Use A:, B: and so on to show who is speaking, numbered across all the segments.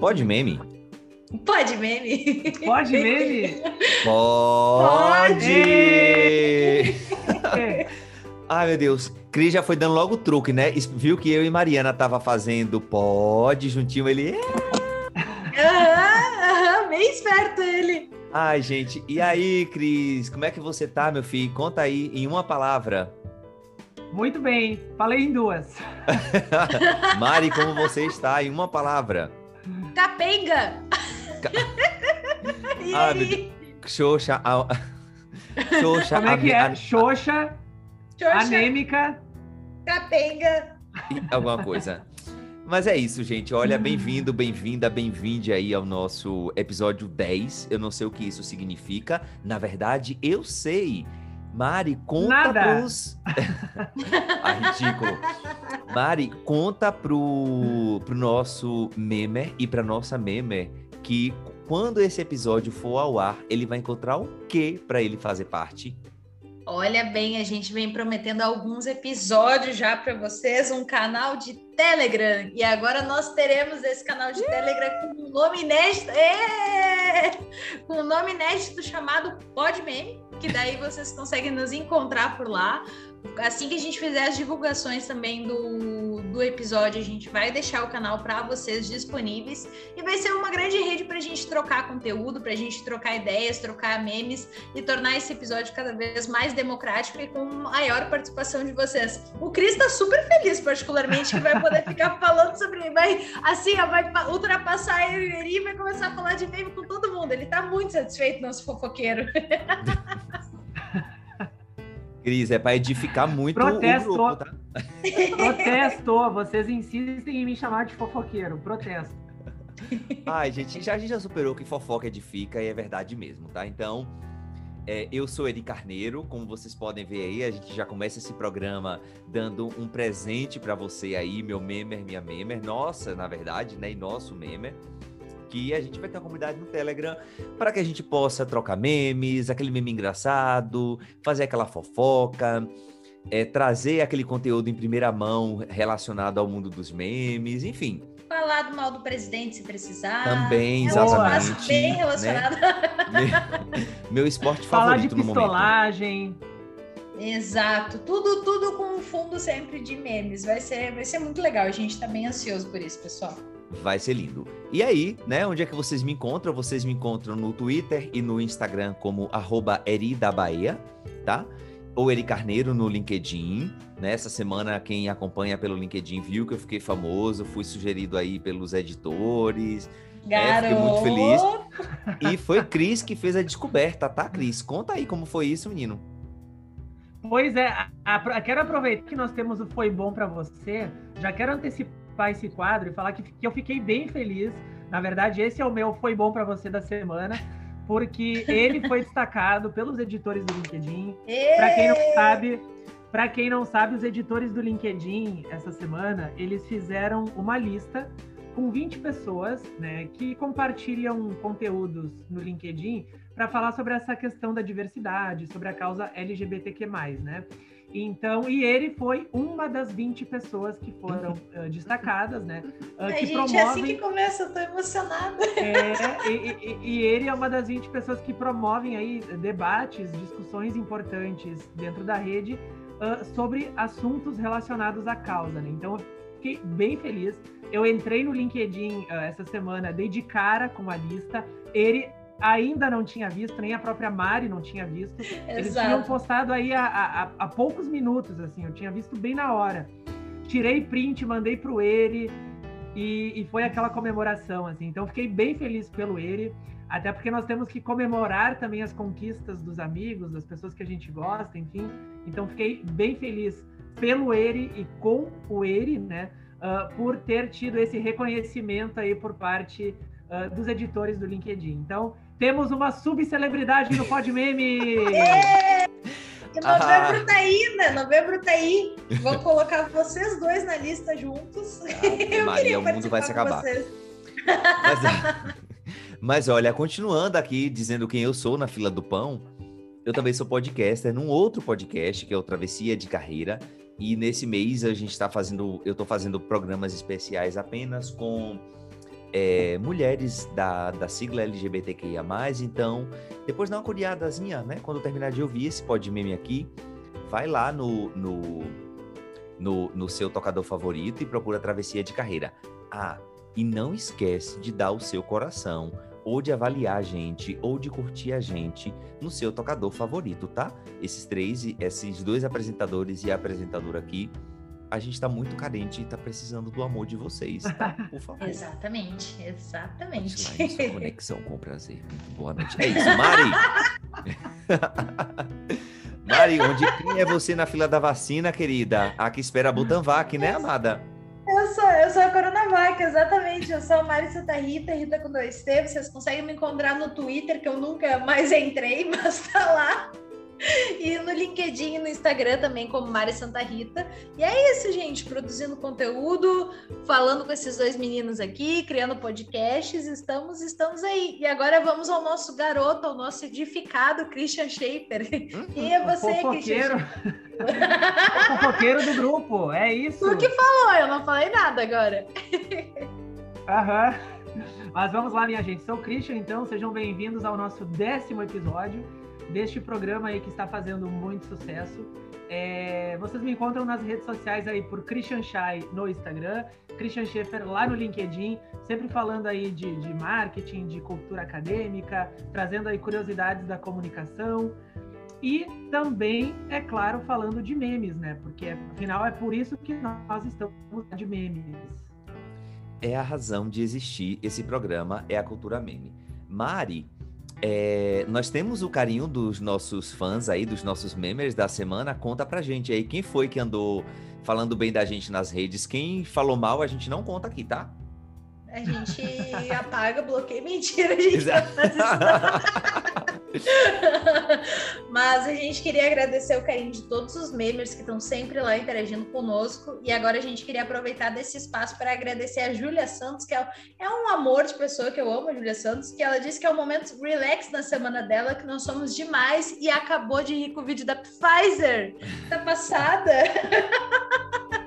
A: Pode meme?
B: Pode meme?
C: Pode meme?
A: Pode!
C: É.
A: Ai, meu Deus. Cris já foi dando logo o truque, né? Viu que eu e Mariana tava fazendo pode juntinho, ele... "É".
B: Aham, aham, bem esperto ele.
A: Ai, gente. E aí, Cris? Como é que você tá, meu filho? Conta aí em uma palavra.
C: Muito bem, falei em duas.
A: Mari, como você está? Em uma palavra.
B: Capenga!
A: Ca-
B: e
A: Ah,
B: aí?
A: Xoxa... A... Xoxa...
C: Como é que é? Xoxa,
B: Xoxa,
C: anêmica.
B: capenga.
A: alguma coisa. Mas é isso, gente. Olha, bem-vindo, bem-vinda, bem-vinde aí ao nosso episódio 10. Eu não sei o que isso significa. Na verdade, eu sei. Mari, conta
C: Nada.
A: pros. ah, ridículo. Mari, conta pro, pro nosso memer e pra nossa memer que quando esse episódio for ao ar, ele vai encontrar o quê pra ele fazer parte?
B: Olha bem, a gente vem prometendo alguns episódios já para vocês, um canal de Telegram. E agora nós teremos esse canal de Telegram com um nome inédito. Ê! Com um nome inédito chamado Podmeme, que daí vocês conseguem nos encontrar por lá. Assim que a gente fizer as divulgações também do, do episódio, a gente vai deixar o canal para vocês disponíveis. E vai ser uma grande rede para a gente trocar conteúdo, para a gente trocar ideias, trocar memes e tornar esse episódio cada vez mais democrático e com maior participação de vocês. O Cris tá super feliz, particularmente, que vai poder ficar falando sobre. Vai, assim, vai pa- ultrapassar eu e Eri vai começar a falar de meme com todo mundo. Ele tá muito satisfeito, nosso fofoqueiro.
A: Cris, é pra edificar muito
C: Protesto.
A: o grupo, tá?
C: Protesto. Vocês insistem em me chamar de fofoqueiro. Protesto.
A: Ai, gente, já, a gente já superou que fofoca edifica e é verdade mesmo, tá? Então, é, eu sou Eri Carneiro, como vocês podem ver aí, a gente já começa esse programa dando um presente pra você aí, meu memer, minha memer, nossa, na verdade, né? E nosso memer. Que a gente vai ter uma comunidade no Telegram para que a gente possa trocar memes, aquele meme engraçado, fazer aquela fofoca, é, trazer aquele conteúdo em primeira mão relacionado ao mundo dos memes, enfim.
B: Falar do mal do presidente se precisar.
A: Também,
B: é um
A: exatamente.
B: espaço bem
A: né?
B: relacionado.
A: Meu, meu esporte
C: Falar de
A: favorito no momento.
C: pistolagem.
B: Exato, tudo, tudo com um fundo sempre de memes. Vai ser, vai ser muito legal. A gente tá bem ansioso por isso, pessoal.
A: Vai ser lindo. E aí, né, onde é que vocês me encontram? Vocês me encontram no Twitter e no Instagram como arroba Eri da Bahia, tá? Ou Eri Carneiro no LinkedIn. Né? Essa semana, quem acompanha pelo LinkedIn viu que eu fiquei famoso, fui sugerido aí pelos editores. É, fiquei muito feliz. E foi Cris que fez a descoberta, tá, Cris? Conta aí como foi isso, menino.
C: Pois é, a- a- quero aproveitar que nós temos o Foi Bom Pra Você, já quero antecipar esse quadro e falar que, que eu fiquei bem feliz. Na verdade, esse é o meu Foi Bom Pra Você da semana, porque ele foi destacado pelos editores do LinkedIn. Para quem não sabe, para quem não sabe, os editores do LinkedIn essa semana, eles fizeram uma lista com 20 pessoas, né, que compartilham conteúdos no LinkedIn para falar sobre essa questão da diversidade, sobre a causa LGBTQ+, né? Então, e ele foi uma das 20 pessoas que foram eh, destacadas, né?
B: Ai,
C: que
B: gente, é assim que começa, eu tô emocionada.
C: é, e, e- e ele é uma das 20 pessoas que promovem aí debates, discussões importantes dentro da rede ah, sobre assuntos relacionados à causa, né? Então eu fiquei bem feliz. Eu entrei no LinkedIn ah, essa semana, dei de cara com a lista. Ele ainda não tinha visto, nem a própria Mari não tinha visto. Eles tinham
B: Exato.
C: postado aí há, há- poucos minutos, assim, eu tinha visto bem na hora. Tirei print, mandei pro ele e, e foi aquela comemoração, assim. Então fiquei bem feliz pelo ele, até porque nós temos que comemorar também as conquistas dos amigos, das pessoas que a gente gosta, enfim. Então fiquei bem feliz pelo ele e com o ele, né, ah, por ter tido esse reconhecimento aí por parte ah, dos editores do LinkedIn. Então temos uma subcelebridade no Podmeme!
B: E novembro tá aí, né? Novembro tá aí. Vamos colocar vocês dois na lista juntos. Eu
A: Maria,
B: queria
A: o mundo vai se acabar.
B: vocês.
A: Mas, mas olha, continuando aqui dizendo quem eu sou na fila do pão, eu também sou podcaster num outro podcast que é o Travessia de Carreira. E nesse mês a gente está fazendo, eu estou fazendo programas especiais apenas com é, mulheres da, da sigla LGBTQIA+, então depois dá uma curiadazinha, né? Quando terminar de ouvir esse pod meme aqui, vai lá no, no, no, no seu tocador favorito e procura Travessia de Carreira. Ah, e não esquece de dar o seu coração, ou de avaliar a gente, ou de curtir a gente no seu tocador favorito, tá? Esses três, esses dois apresentadores e a apresentadora aqui, a gente está muito carente e está precisando do amor de vocês, tá? Por favor.
B: exatamente, exatamente.
A: Sua conexão com o prazer. Muito boa noite. É isso, Mari! Mari, onde quem é você na fila da vacina, querida? A que espera a Butanvac, né, amada?
B: Eu sou, eu sou a Coronavac, exatamente. Eu sou a Mari Santa Rita, Rita com dois T. Vocês conseguem me encontrar no Twitter, que eu nunca mais entrei, mas tá lá. E no LinkedIn e no Instagram também, como Mari Santa Rita. E é isso, gente. Produzindo conteúdo, falando com esses dois meninos aqui, criando podcasts. Estamos, estamos aí. E agora vamos ao nosso garoto, ao nosso edificado Christian Schaefer.
C: Uhum. Quem é você, Christian? o fofoqueiro do grupo, é isso.
B: Tu que falou, eu não falei nada agora.
C: Aham. Mas vamos lá, minha gente. Sou o Christian, então sejam bem-vindos ao nosso décimo episódio deste programa aí que está fazendo muito sucesso. É, vocês me encontram nas redes sociais aí por Christian Shai no Instagram, Christian Schaefer lá no LinkedIn, sempre falando aí de, de marketing, de cultura acadêmica, trazendo aí curiosidades da comunicação. E também, é claro, falando de memes, né? Porque afinal é por isso que nós estamos de memes.
A: É a razão de existir esse programa, é a cultura meme. Mari, é, nós temos o carinho dos nossos fãs aí, dos nossos members da semana. Conta pra gente aí quem foi que andou falando bem da gente nas redes. Quem falou mal, a gente não conta aqui, tá?
B: A gente apaga, bloqueia. Mentira, a gente Mas a gente queria agradecer o carinho de todos os members que estão sempre lá interagindo conosco. E agora a gente queria aproveitar desse espaço para agradecer a Júlia Santos, que é, é um amor de pessoa que eu amo, a Júlia Santos, que ela disse que é um momento relax na semana dela, que nós somos demais e acabou de rir com o vídeo da Pfizer. Tá passada.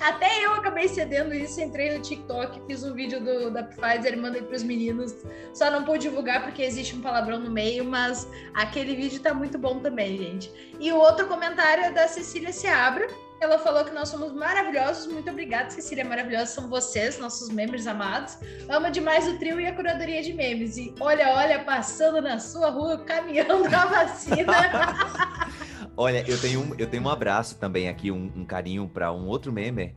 B: Até eu acabei cedendo isso, entrei no TikTok, fiz um vídeo do, da Pfizer mandei para os meninos. Só não pude divulgar porque existe um palavrão no meio, mas aquele vídeo tá muito bom também, gente. E o outro comentário é da Cecília Seabra. Ela falou que nós somos maravilhosos. Muito obrigada, Cecília. Maravilhosa são vocês, nossos membros amados. Ama demais o trio e a curadoria de memes. E olha, olha, passando na sua rua, caminhando a vacina.
A: Olha, eu tenho, um, eu tenho um abraço também aqui, um, um carinho para um outro meme,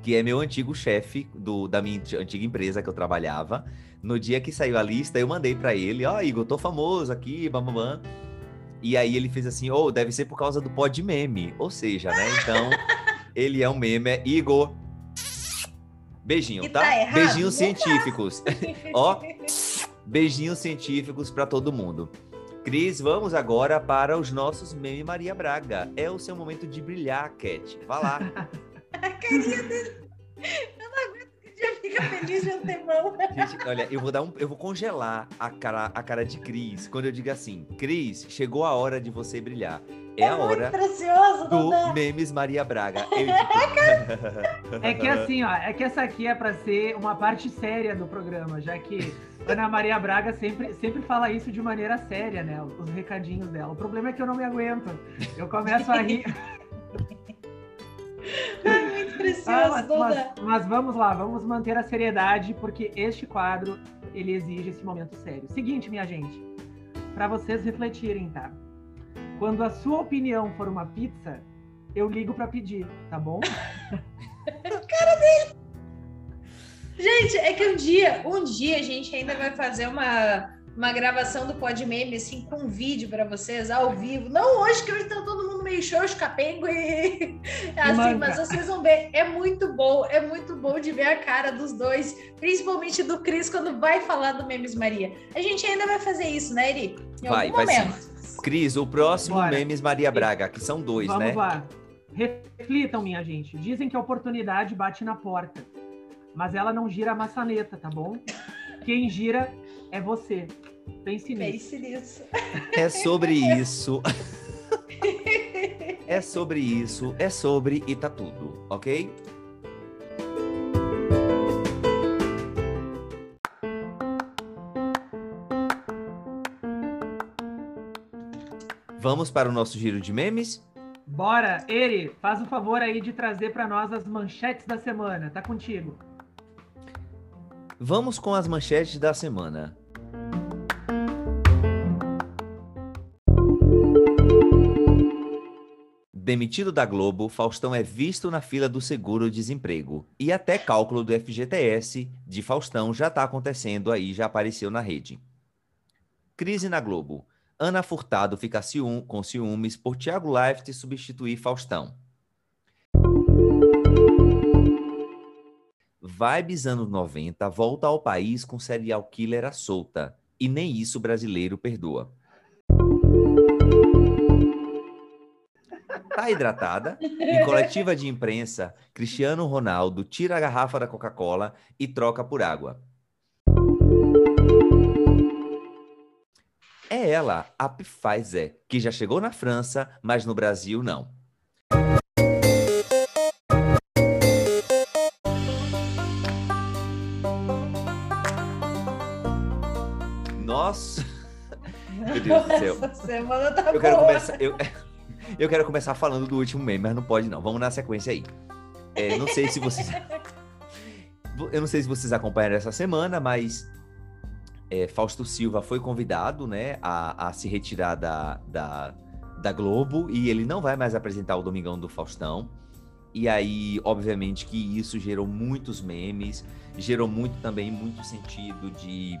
A: que é meu antigo chefe da minha antiga empresa que eu trabalhava. No dia que saiu a lista, eu mandei para ele, ó, oh, Igor, tô famoso aqui, bam. E aí ele fez assim, oh, deve ser por causa do pod meme. Ou seja, né? Então, ele é um meme, é Igor. Beijinho, tá? tá Beijinhos científicos. ó, beijinhos científicos para todo mundo. Cris, vamos agora para os nossos meme Maria Braga. É o seu momento de brilhar, Cat. Vá lá.
B: a carinha dele. Eu não aguento que já fica feliz de antemão.
A: Gente, olha, eu vou dar um, eu vou congelar a cara, a cara de Cris quando eu digo assim, Cris, chegou a hora de você brilhar. É, é a hora
B: precioso,
A: do Memes Maria Braga.
C: Eu... é que assim, ó, é que essa aqui é para ser uma parte séria do programa, já que Ana Maria Braga sempre, sempre fala isso de maneira séria, né? Os recadinhos dela. O problema é que eu não me aguento. Eu começo a rir.
B: Muito precioso, ah,
C: mas, mas, mas, vamos lá, vamos manter a seriedade, porque este quadro ele exige esse momento sério. Seguinte, minha gente, para vocês refletirem, tá? Quando a sua opinião for uma pizza, eu ligo para pedir, tá bom?
B: cara dele! Gente, é que um dia, um dia a gente ainda vai fazer uma, uma gravação do Pod Meme, assim, com vídeo para vocês, ao vivo. Não hoje, que hoje tá todo mundo meio xoxo, capengo e assim, mas vocês vão ver, é muito bom, é muito bom de ver a cara dos dois, principalmente do Cris, quando vai falar do Memes Maria. A gente ainda vai fazer isso, né, Eri?
A: Em vai, algum vai momento. Sim. Cris, o próximo Bora. Memes Maria Braga, que são dois,
C: Vamos
A: né?
C: Vamos lá. Reflitam, minha gente. Dizem que a oportunidade bate na porta mas ela não gira a maçaneta, tá bom? Quem gira é você. Pense nisso.
B: Pense nisso.
A: É sobre isso. é sobre isso. É sobre e tá tudo, ok? Vamos para o nosso giro de memes?
C: Bora, Eri, faz o um favor aí de trazer para nós as manchetes da semana. Tá contigo.
A: Vamos com as manchetes da semana. Demitido da Globo, Faustão é visto na fila do seguro-desemprego. E até cálculo do FGTS de Faustão já está acontecendo aí, já apareceu na rede. Crise na Globo. Ana Furtado fica ciúme, com ciúmes por Thiago Leifert substituir Faustão. Vibes anos 90 volta ao país com serial killer à solta. E nem isso brasileiro perdoa. Tá hidratada? Em coletiva de imprensa, Cristiano Ronaldo tira a garrafa da Coca-Cola e troca por água. É ela, a Pfizer, que já chegou na França, mas no Brasil não. Nossa! Meu Deus do céu.
B: Essa semana tá
A: Eu quero
B: boa.
A: começar. Eu, eu quero começar falando do último meme, mas não pode não. Vamos na sequência aí. É, não sei se vocês. Eu não sei se vocês acompanharam essa semana, mas é, Fausto Silva foi convidado, né, a, a se retirar da, da, da Globo e ele não vai mais apresentar o Domingão do Faustão. E aí, obviamente, que isso gerou muitos memes, gerou muito também muito sentido de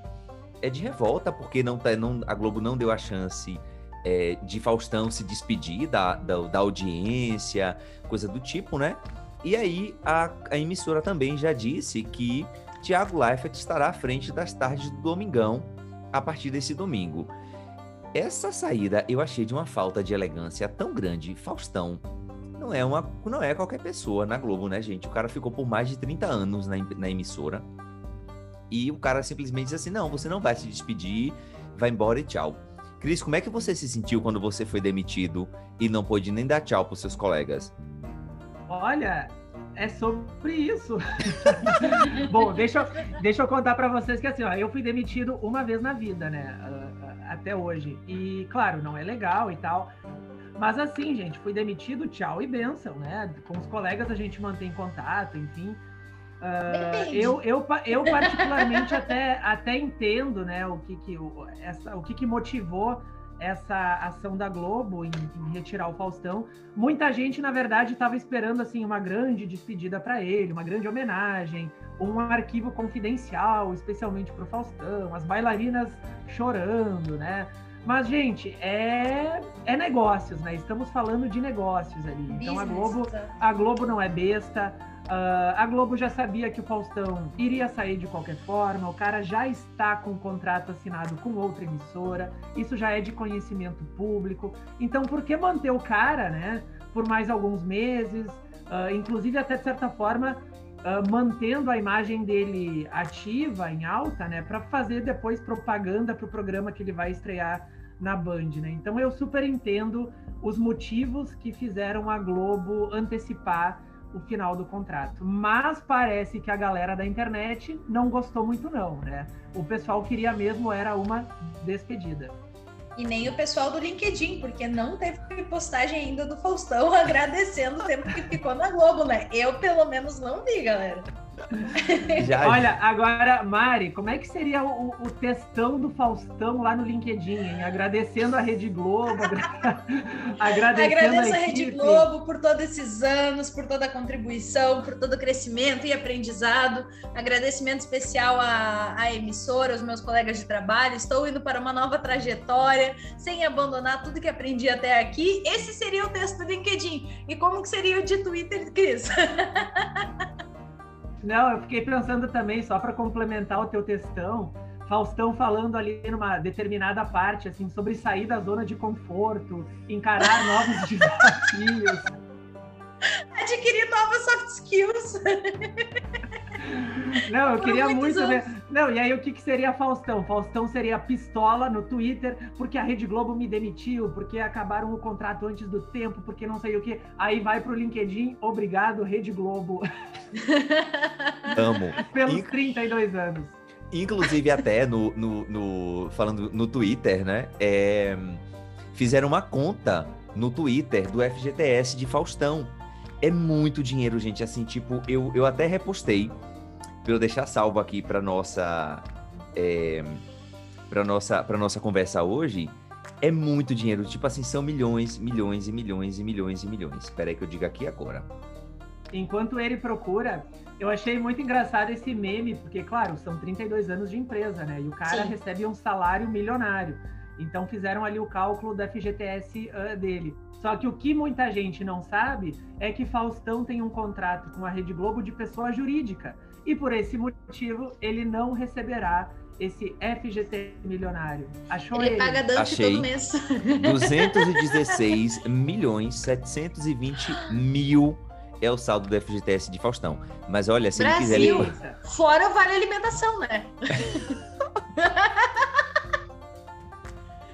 A: é de revolta porque não, tá, não a Globo não deu a chance é, de Faustão se despedir da, da, da audiência, coisa do tipo, né? E aí a, a emissora também já disse que Tiago Leifert estará à frente das tardes do Domingão a partir desse domingo. Essa saída eu achei de uma falta de elegância tão grande. Faustão não é uma não é qualquer pessoa na Globo, né, gente? O cara ficou por mais de 30 anos na, na emissora. E o cara simplesmente diz assim: "Não, você não vai se despedir, vai embora e tchau". Cris, como é que você se sentiu quando você foi demitido e não pôde nem dar tchau pros seus colegas?
C: Olha, é sobre isso. Bom, deixa eu, deixa eu contar pra vocês que assim, ó, eu fui demitido uma vez na vida, né? Até hoje. E, claro, não é legal e tal. Mas assim, gente, fui demitido, tchau e benção, né? Com os colegas a gente mantém contato, enfim. Eu, eu, eu particularmente até, até entendo, né, o que que, o, essa, o que que motivou essa ação da Globo em, em retirar o Faustão. Muita gente, na verdade, estava esperando assim uma grande despedida para ele, uma grande homenagem, um arquivo confidencial, especialmente para o Faustão, as bailarinas chorando, né? Mas, gente, é, é negócios, né? Estamos falando de negócios ali. Então a Globo a Globo não é besta. Ah, a Globo já sabia que o Faustão iria sair de qualquer forma. O cara já está com o contrato assinado com outra emissora. Isso já é de conhecimento público. Então, por que manter o cara, né? Por mais alguns meses, ah, inclusive até de certa forma ah, mantendo a imagem dele ativa, em alta, né? Para fazer depois propaganda para o programa que ele vai estrear na Band, né? Então eu super entendo os motivos que fizeram a Globo antecipar o final do contrato. Mas parece que a galera da internet não gostou muito não, né? O pessoal queria mesmo era uma despedida.
B: E nem o pessoal do LinkedIn, porque não teve postagem ainda do Faustão agradecendo o tempo que ficou na Globo, né? Eu, pelo menos, não vi, galera.
A: Já,
C: Olha, agora, Mari, como é que seria o, o textão do Faustão lá no LinkedIn, hein? Agradecendo a Rede Globo, agra- agradecendo
B: Agradeço
C: a
B: a Rede. Globo por todos esses anos, por toda a contribuição, por todo o crescimento e aprendizado. Agradecimento especial à, à emissora, aos meus colegas de trabalho. Estou indo para uma nova trajetória, sem abandonar tudo que aprendi até aqui. Esse seria o texto do LinkedIn. E como que seria o de Twitter, Cris?
C: Não, eu fiquei pensando também, só para complementar o teu textão, Faustão falando ali numa determinada parte, assim, sobre sair da zona de conforto, encarar novos desafios.
B: Adquirir novas soft skills.
C: Não, eu
B: Por
C: queria muito ver. Não, e aí o que, que seria Faustão? Faustão seria pistola no Twitter, porque a Rede Globo me demitiu, porque acabaram o contrato antes do tempo, porque não sei o que. Aí vai pro LinkedIn, obrigado, Rede Globo,
A: amo.
C: pelos
A: E-
C: 32 anos.
A: Inclusive, até no, no, no- falando no Twitter, né? é, fizeram uma conta no Twitter do FGTS de Faustão. É muito dinheiro, gente. Assim, tipo, eu, eu até repostei para eu deixar salvo aqui para nossa é, para nossa para nossa conversa hoje. É muito dinheiro, tipo assim, são milhões, milhões e milhões e milhões e milhões. Espera aí que eu diga aqui agora.
C: Enquanto ele procura, eu achei muito engraçado esse meme, porque, claro, são 32 anos de empresa, né? E o cara Sim. recebe um salário milionário. Então fizeram ali o cálculo da FGTS uh, dele. Só que o que muita gente não sabe é que Faustão tem um contrato com a Rede Globo de pessoa jurídica. E por esse motivo, ele não receberá esse FGT milionário. Achou ele?
B: Ele paga Dante
A: Achei.
B: todo mês.
A: 216 milhões 720 mil é o saldo do FGTS de Faustão. Mas olha, se
B: Brasil,
A: ele quiser...
B: Ele... Fora vale alimentação, né?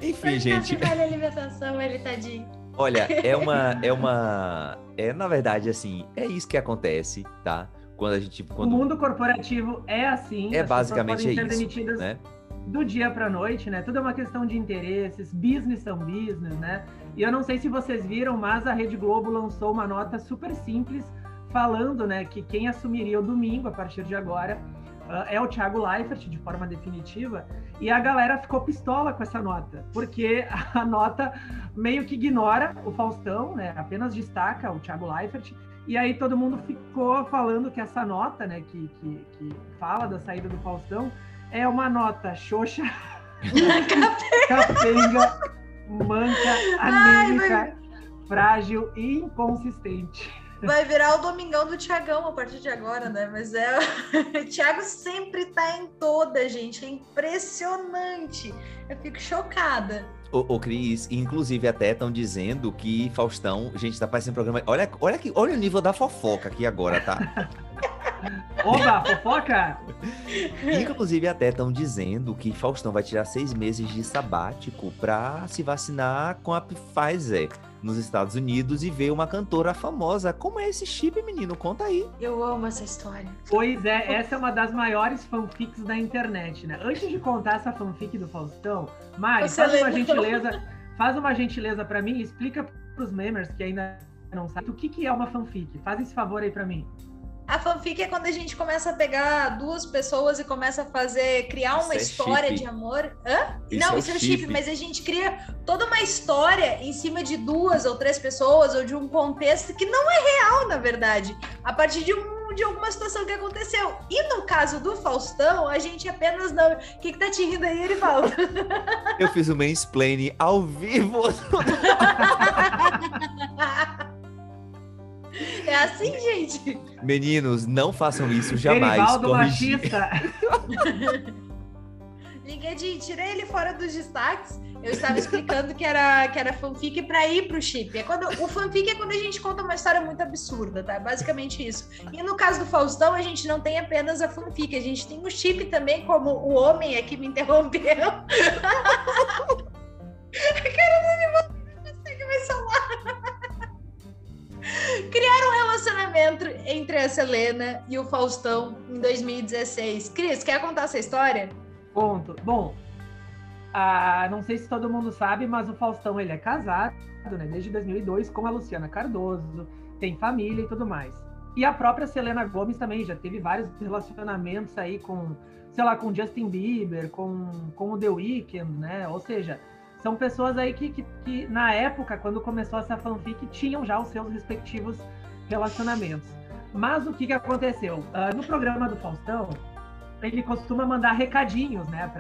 A: Enfim, gente.
B: Vale alimentação, ele tadinho.
A: Olha, é uma, é uma, é na verdade assim, é isso que acontece, tá? Quando a gente, quando...
C: o mundo corporativo é assim.
A: É basicamente é isso, né?
C: Do dia para noite, né? Tudo é uma questão de interesses, business são business, né? E eu não sei se vocês viram, mas a Rede Globo lançou uma nota super simples falando, né, que quem assumiria o domingo a partir de agora uh, é o Thiago Leifert, de forma definitiva, e a galera ficou pistola com essa nota, porque a nota meio que ignora o Faustão, né, apenas destaca o Thiago Leifert, e aí todo mundo ficou falando que essa nota, né, que, que, que fala da saída do Faustão, é uma nota xoxa, capenga, manca, anêmica, frágil e inconsistente.
B: Vai virar o Domingão do Tiagão a partir de agora, né? Mas é. O Thiago sempre tá em toda, gente. É impressionante. Eu fico chocada.
A: O, o Cris, inclusive até estão dizendo que Faustão, gente, tá parecendo programa. Olha, olha, aqui, olha o nível da fofoca aqui agora, tá?
C: Oba, fofoca!
A: Inclusive, até estão dizendo que Faustão vai tirar seis meses de sabático para se vacinar com a Pfizer nos Estados Unidos e ver uma cantora famosa. Como é esse chip, menino? Conta aí.
B: Eu amo essa história.
C: Pois é, essa é uma das maiores fanfics da internet, né? Antes de contar essa fanfic do Faustão, Mari, Você faz uma gentileza, faz uma gentileza para mim e explica pros memers que ainda não sabem o que, que é uma fanfic. Faz esse favor aí para mim.
B: A fanfic é quando a gente começa a pegar duas pessoas e começa a fazer, criar uma isso é história é de amor. Hã? Isso Não, é isso é o chip, mas a gente cria toda uma história em cima de duas ou três pessoas ou de um contexto que não é real, na verdade, a partir de um de alguma situação que aconteceu. E no caso do Faustão, a gente apenas não. O que, que tá te rindo aí? Ele fala.
A: Eu fiz o um mansplaining ao vivo.
B: É assim, gente.
A: Meninos, não façam isso jamais.
C: Erivaldo machista.
B: LinkedIn, tirei ele fora dos destaques. Eu estava explicando que era, que era fanfic para ir pro chip. É quando, o fanfic é quando a gente conta uma história muito absurda, tá? Basicamente isso. E no caso do Faustão, a gente não tem apenas a fanfic, a gente tem o chip também, como o homem é que me interrompeu. relacionamento entre a Selena e o Faustão em 2016. Cris, quer contar essa história?
C: Conto. Bom, não sei se todo mundo sabe, mas o Faustão ele é casado, né, desde 2002 com a Luciana Cardoso, tem família e tudo mais. E a própria Selena Gomes também já teve vários relacionamentos aí com, sei lá, com Justin Bieber, com, com o The Weeknd, né? Ou seja, são pessoas aí que, que, que, na época, quando começou essa fanfic, tinham já os seus respectivos relacionamentos. Mas o que, que aconteceu? Uh, no programa do Faustão, ele costuma mandar recadinhos, né,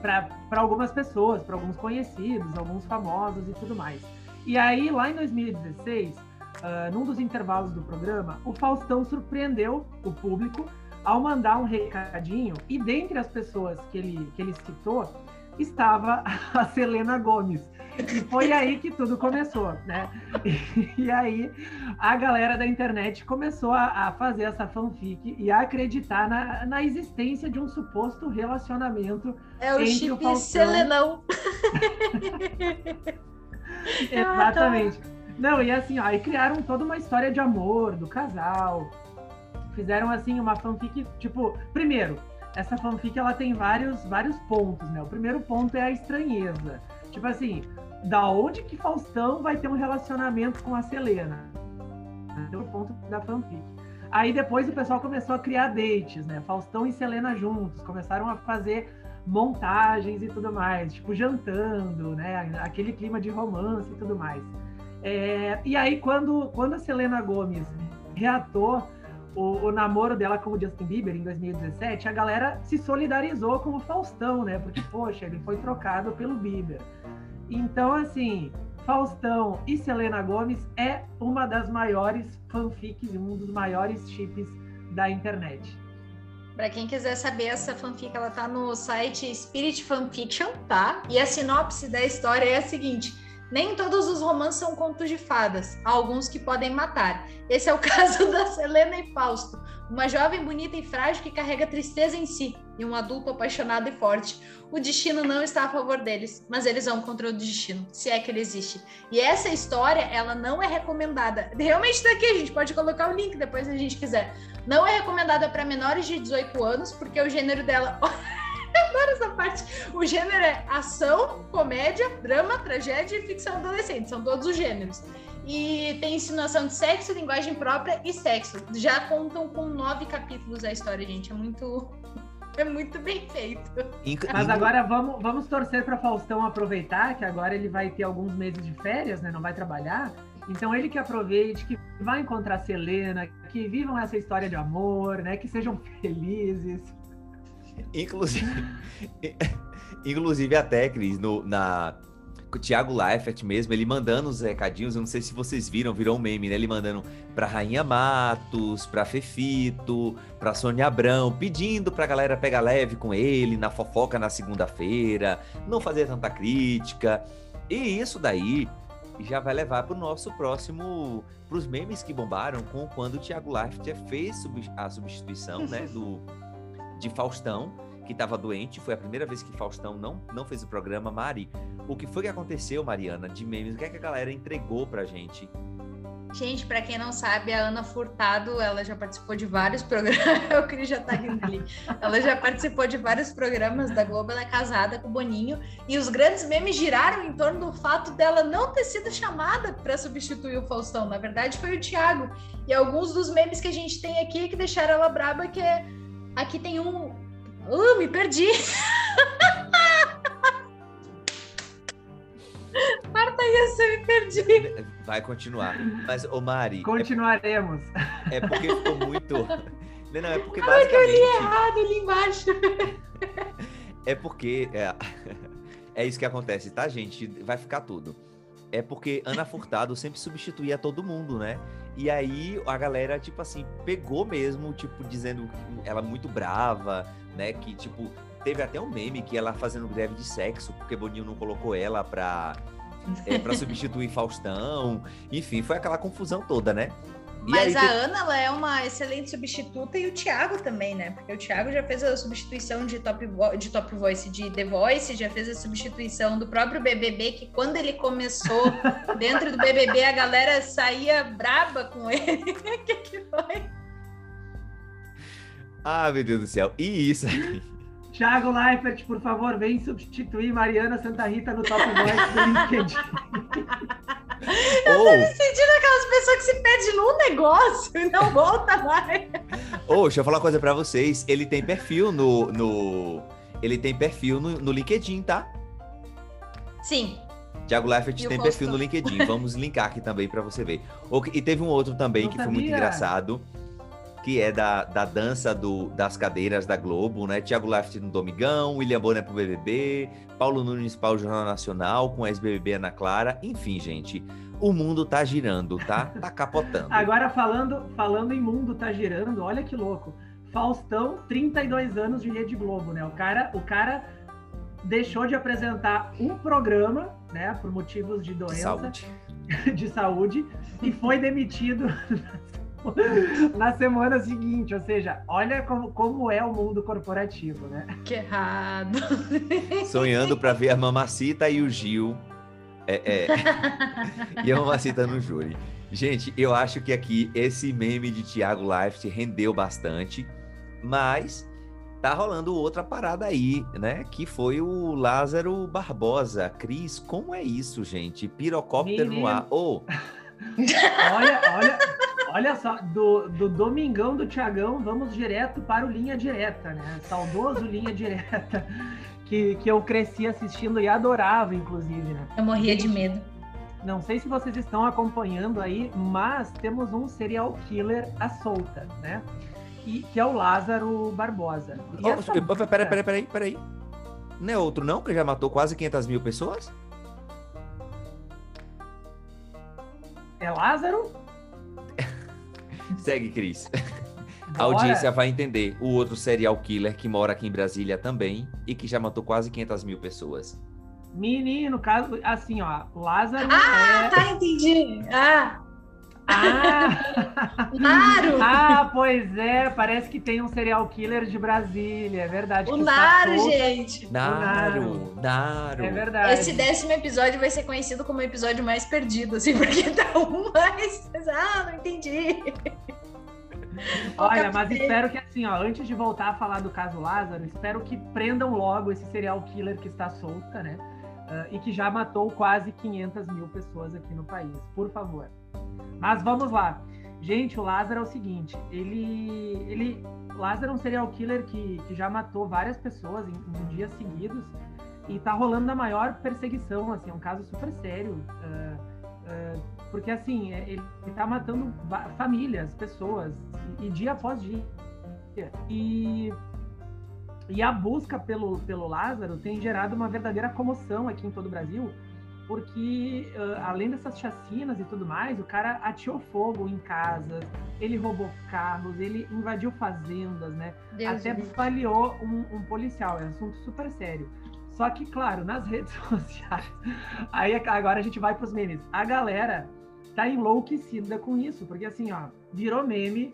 C: para algumas pessoas, para alguns conhecidos, alguns famosos e tudo mais. E aí, lá em 2016, uh, ah, num dos intervalos do programa, o Faustão surpreendeu o público ao mandar um recadinho, e dentre as pessoas que ele, que ele citou, estava a Selena Gomes. E foi aí que tudo começou, né? E, aí a galera da internet começou a, a fazer essa fanfic e a acreditar na, na, existência de um suposto relacionamento
B: é o
C: entre
B: chip
C: o Faustão...
B: Selenão.
C: Exatamente. Não, e assim, ó, aí criaram toda uma história de amor do casal. Fizeram assim uma fanfic, tipo, primeiro, essa fanfic ela tem vários, vários pontos, né? O primeiro ponto é a estranheza. Tipo assim, da onde que Faustão vai ter um relacionamento com a Selena. Então, o ponto da fanfic. Aí depois o pessoal começou a criar dates, né? Faustão e Selena juntos, começaram a fazer montagens e tudo mais, tipo jantando, né? Aquele clima de romance e tudo mais. É, e aí quando, quando a Selena Gomes reatou o, o, namoro dela com o Justin Bieber em 2017, a galera se solidarizou com o Faustão, né? Porque, poxa, ele foi trocado pelo Bieber. Então, assim, Faustão e Selena Gomes é uma das maiores fanfics, um dos maiores chips da internet.
B: Para quem quiser saber, essa fanfic ela tá no site Spirit Fanfiction, tá? E a sinopse da história é a seguinte: nem todos os romances são contos de fadas, há alguns que podem matar. Esse é o caso da Selena e Fausto, uma jovem bonita e frágil que carrega tristeza em si, e um adulto apaixonado e forte. O destino não está a favor deles, mas eles vão contra o destino, se é que ele existe. E essa história, ela não é recomendada. Realmente está aqui, a gente pode colocar o link depois se a gente quiser. Não é recomendada para menores de 18 anos, porque o gênero dela adoro essa parte. O gênero é ação, comédia, drama, tragédia e ficção adolescente. São todos os gêneros. E tem insinuação de sexo, linguagem própria e sexo. Já contam com nove capítulos a história, gente. É muito. É muito bem feito.
C: Mas agora vamos, vamos torcer para Faustão aproveitar, que agora ele vai ter alguns meses de férias, né? Não vai trabalhar. Então ele que aproveite, que vai encontrar Selena, que vivam essa história de amor, né? Que sejam felizes.
A: Inclusive, inclusive até, Cris, no, na, o Thiago Leifert mesmo, ele mandando os recadinhos, eu não sei se vocês viram, virou um meme, né? Ele mandando pra Rainha Matos, pra Fefito, pra Sônia Abrão, pedindo pra galera pegar leve com ele na fofoca na segunda-feira, não fazer tanta crítica. E isso daí já vai levar pro nosso próximo, pros memes que bombaram com quando o Thiago Leifert fez a substituição, né, do de Faustão, que estava doente. Foi a primeira vez que Faustão não, não fez o programa. Mari, o que foi que aconteceu, Mariana, de memes? O que é que a galera entregou pra gente?
B: Gente, para quem não sabe, a Ana Furtado, ela já participou de vários programas. o Cris já tá rindo ali. Ela já participou de vários programas da Globo, ela é casada com o Boninho. E os grandes memes giraram em torno do fato dela não ter sido chamada para substituir o Faustão. Na verdade, foi o Thiago. E alguns dos memes que a gente tem aqui que deixaram ela braba, que é Aqui tem um. Uh, me perdi! Marta isso, me perdi.
A: Vai continuar. Mas, ô Mari.
C: Continuaremos.
A: É, é porque ficou muito. Não, não, é porque basicamente.
B: Ai, eu li errado ali embaixo.
A: É porque. É, é isso que acontece, tá, gente? Vai ficar tudo. É porque Ana Furtado sempre substituía todo mundo, né? E aí a galera, tipo assim, pegou mesmo, tipo, dizendo ela muito brava, né? Que, tipo, teve até um meme que ela fazendo greve de sexo, porque Boninho não colocou ela pra, é, pra substituir Faustão. Enfim, foi aquela confusão toda, né?
B: Mas a Ana ela é uma excelente substituta e o Thiago também, né? Porque o Thiago já fez a substituição de top, de top voice de The Voice, já fez a substituição do próprio BBB, que quando ele começou dentro do BBB a galera saía braba com ele. O que, que foi?
A: Ah, meu Deus do céu. E isso aí?
C: Thiago Leifert, por favor, vem substituir Mariana Santa Rita no Top Voice do LinkedIn.
B: Eu tô me sentindo aquelas pessoas que se perdem num negócio e não volta mais.
A: Oh, deixa eu falar uma coisa pra vocês. Ele tem perfil no. no... Ele tem perfil no, no LinkedIn, tá?
B: Sim.
A: Tiago Leifert tem perfil no LinkedIn. Vamos linkar aqui também para você ver. E teve um outro também Não que sabia. foi muito engraçado que é da, da dança do, das cadeiras da Globo, né? Tiago Leifert no Domingão, William Bonner pro BBB, Paulo Nunes para o Jornal Nacional, com a ex-BBB Ana Clara. Enfim, gente, o mundo tá girando, tá? Tá capotando.
C: Agora, falando, falando em mundo tá girando, olha que louco. Faustão, 32 anos de Rede Globo, né? O cara, o cara deixou de apresentar um programa, né, por motivos de doença, de saúde, de saúde e foi demitido na semana seguinte. Ou seja, olha como, como é o mundo corporativo, né?
B: Que errado.
A: Sonhando para ver a Mamacita e o Gil. É, é... e a Mamacita no júri. Gente, eu acho que aqui esse meme de Thiago Leifert rendeu bastante, mas tá rolando outra parada aí, né? Que foi o Lázaro Barbosa. Cris, como é isso, gente? Pirocóptero Menino. no ar. Oh.
C: olha, olha, olha só, do, do Domingão do Tiagão, vamos direto para o Linha Direta, né? Saudoso Linha Direta, que, que eu cresci assistindo e adorava, inclusive, né?
B: Eu morria de medo.
C: Não sei se vocês estão acompanhando aí, mas temos um serial killer à solta, né? E, que é o Lázaro Barbosa.
A: Oh, essa... Peraí, peraí, peraí, peraí. Não é outro não, que já matou quase 500 mil pessoas?
C: É Lázaro?
A: Segue, Cris. A audiência vai entender o outro serial killer que mora aqui em Brasília também e que já matou quase 500 mil pessoas.
C: Menino, caso, assim, ó, Lázaro
B: ah, é... tá, entendi. Ah,
C: ah! Naro! Ah, pois é, parece que tem um serial killer de Brasília, é verdade.
B: O Naro, gente!
A: Naro, Naro.
C: É verdade.
B: Esse décimo episódio vai ser conhecido como o episódio mais perdido, assim, porque tá um mais. Ah, não entendi.
C: Olha, mas espero que assim, ó, antes de voltar a falar do caso Lázaro, espero que prendam logo esse serial killer que está solta, né? Uh, e que já matou quase 500 mil pessoas aqui no país. Por favor. Mas vamos lá. Gente, o Lázaro é o seguinte, ele, ele, Lázaro é um serial killer que, que já matou várias pessoas em, em dias seguidos e tá rolando a maior perseguição, assim, é um caso super sério, uh, uh, porque assim, é, ele, tá matando famílias, pessoas, e, e dia após dia. E, e a busca pelo, pelo Lázaro tem gerado uma verdadeira comoção aqui em todo o Brasil, porque uh, além dessas chacinas e tudo mais, o cara atirou fogo em casas, ele roubou carros, ele invadiu fazendas, né? Deus Até Deus. baleou um, um, policial, é um assunto super sério. Só que, claro, nas redes sociais, aí agora a gente vai para os memes. A galera tá enlouquecida com isso, porque assim, ó, virou meme,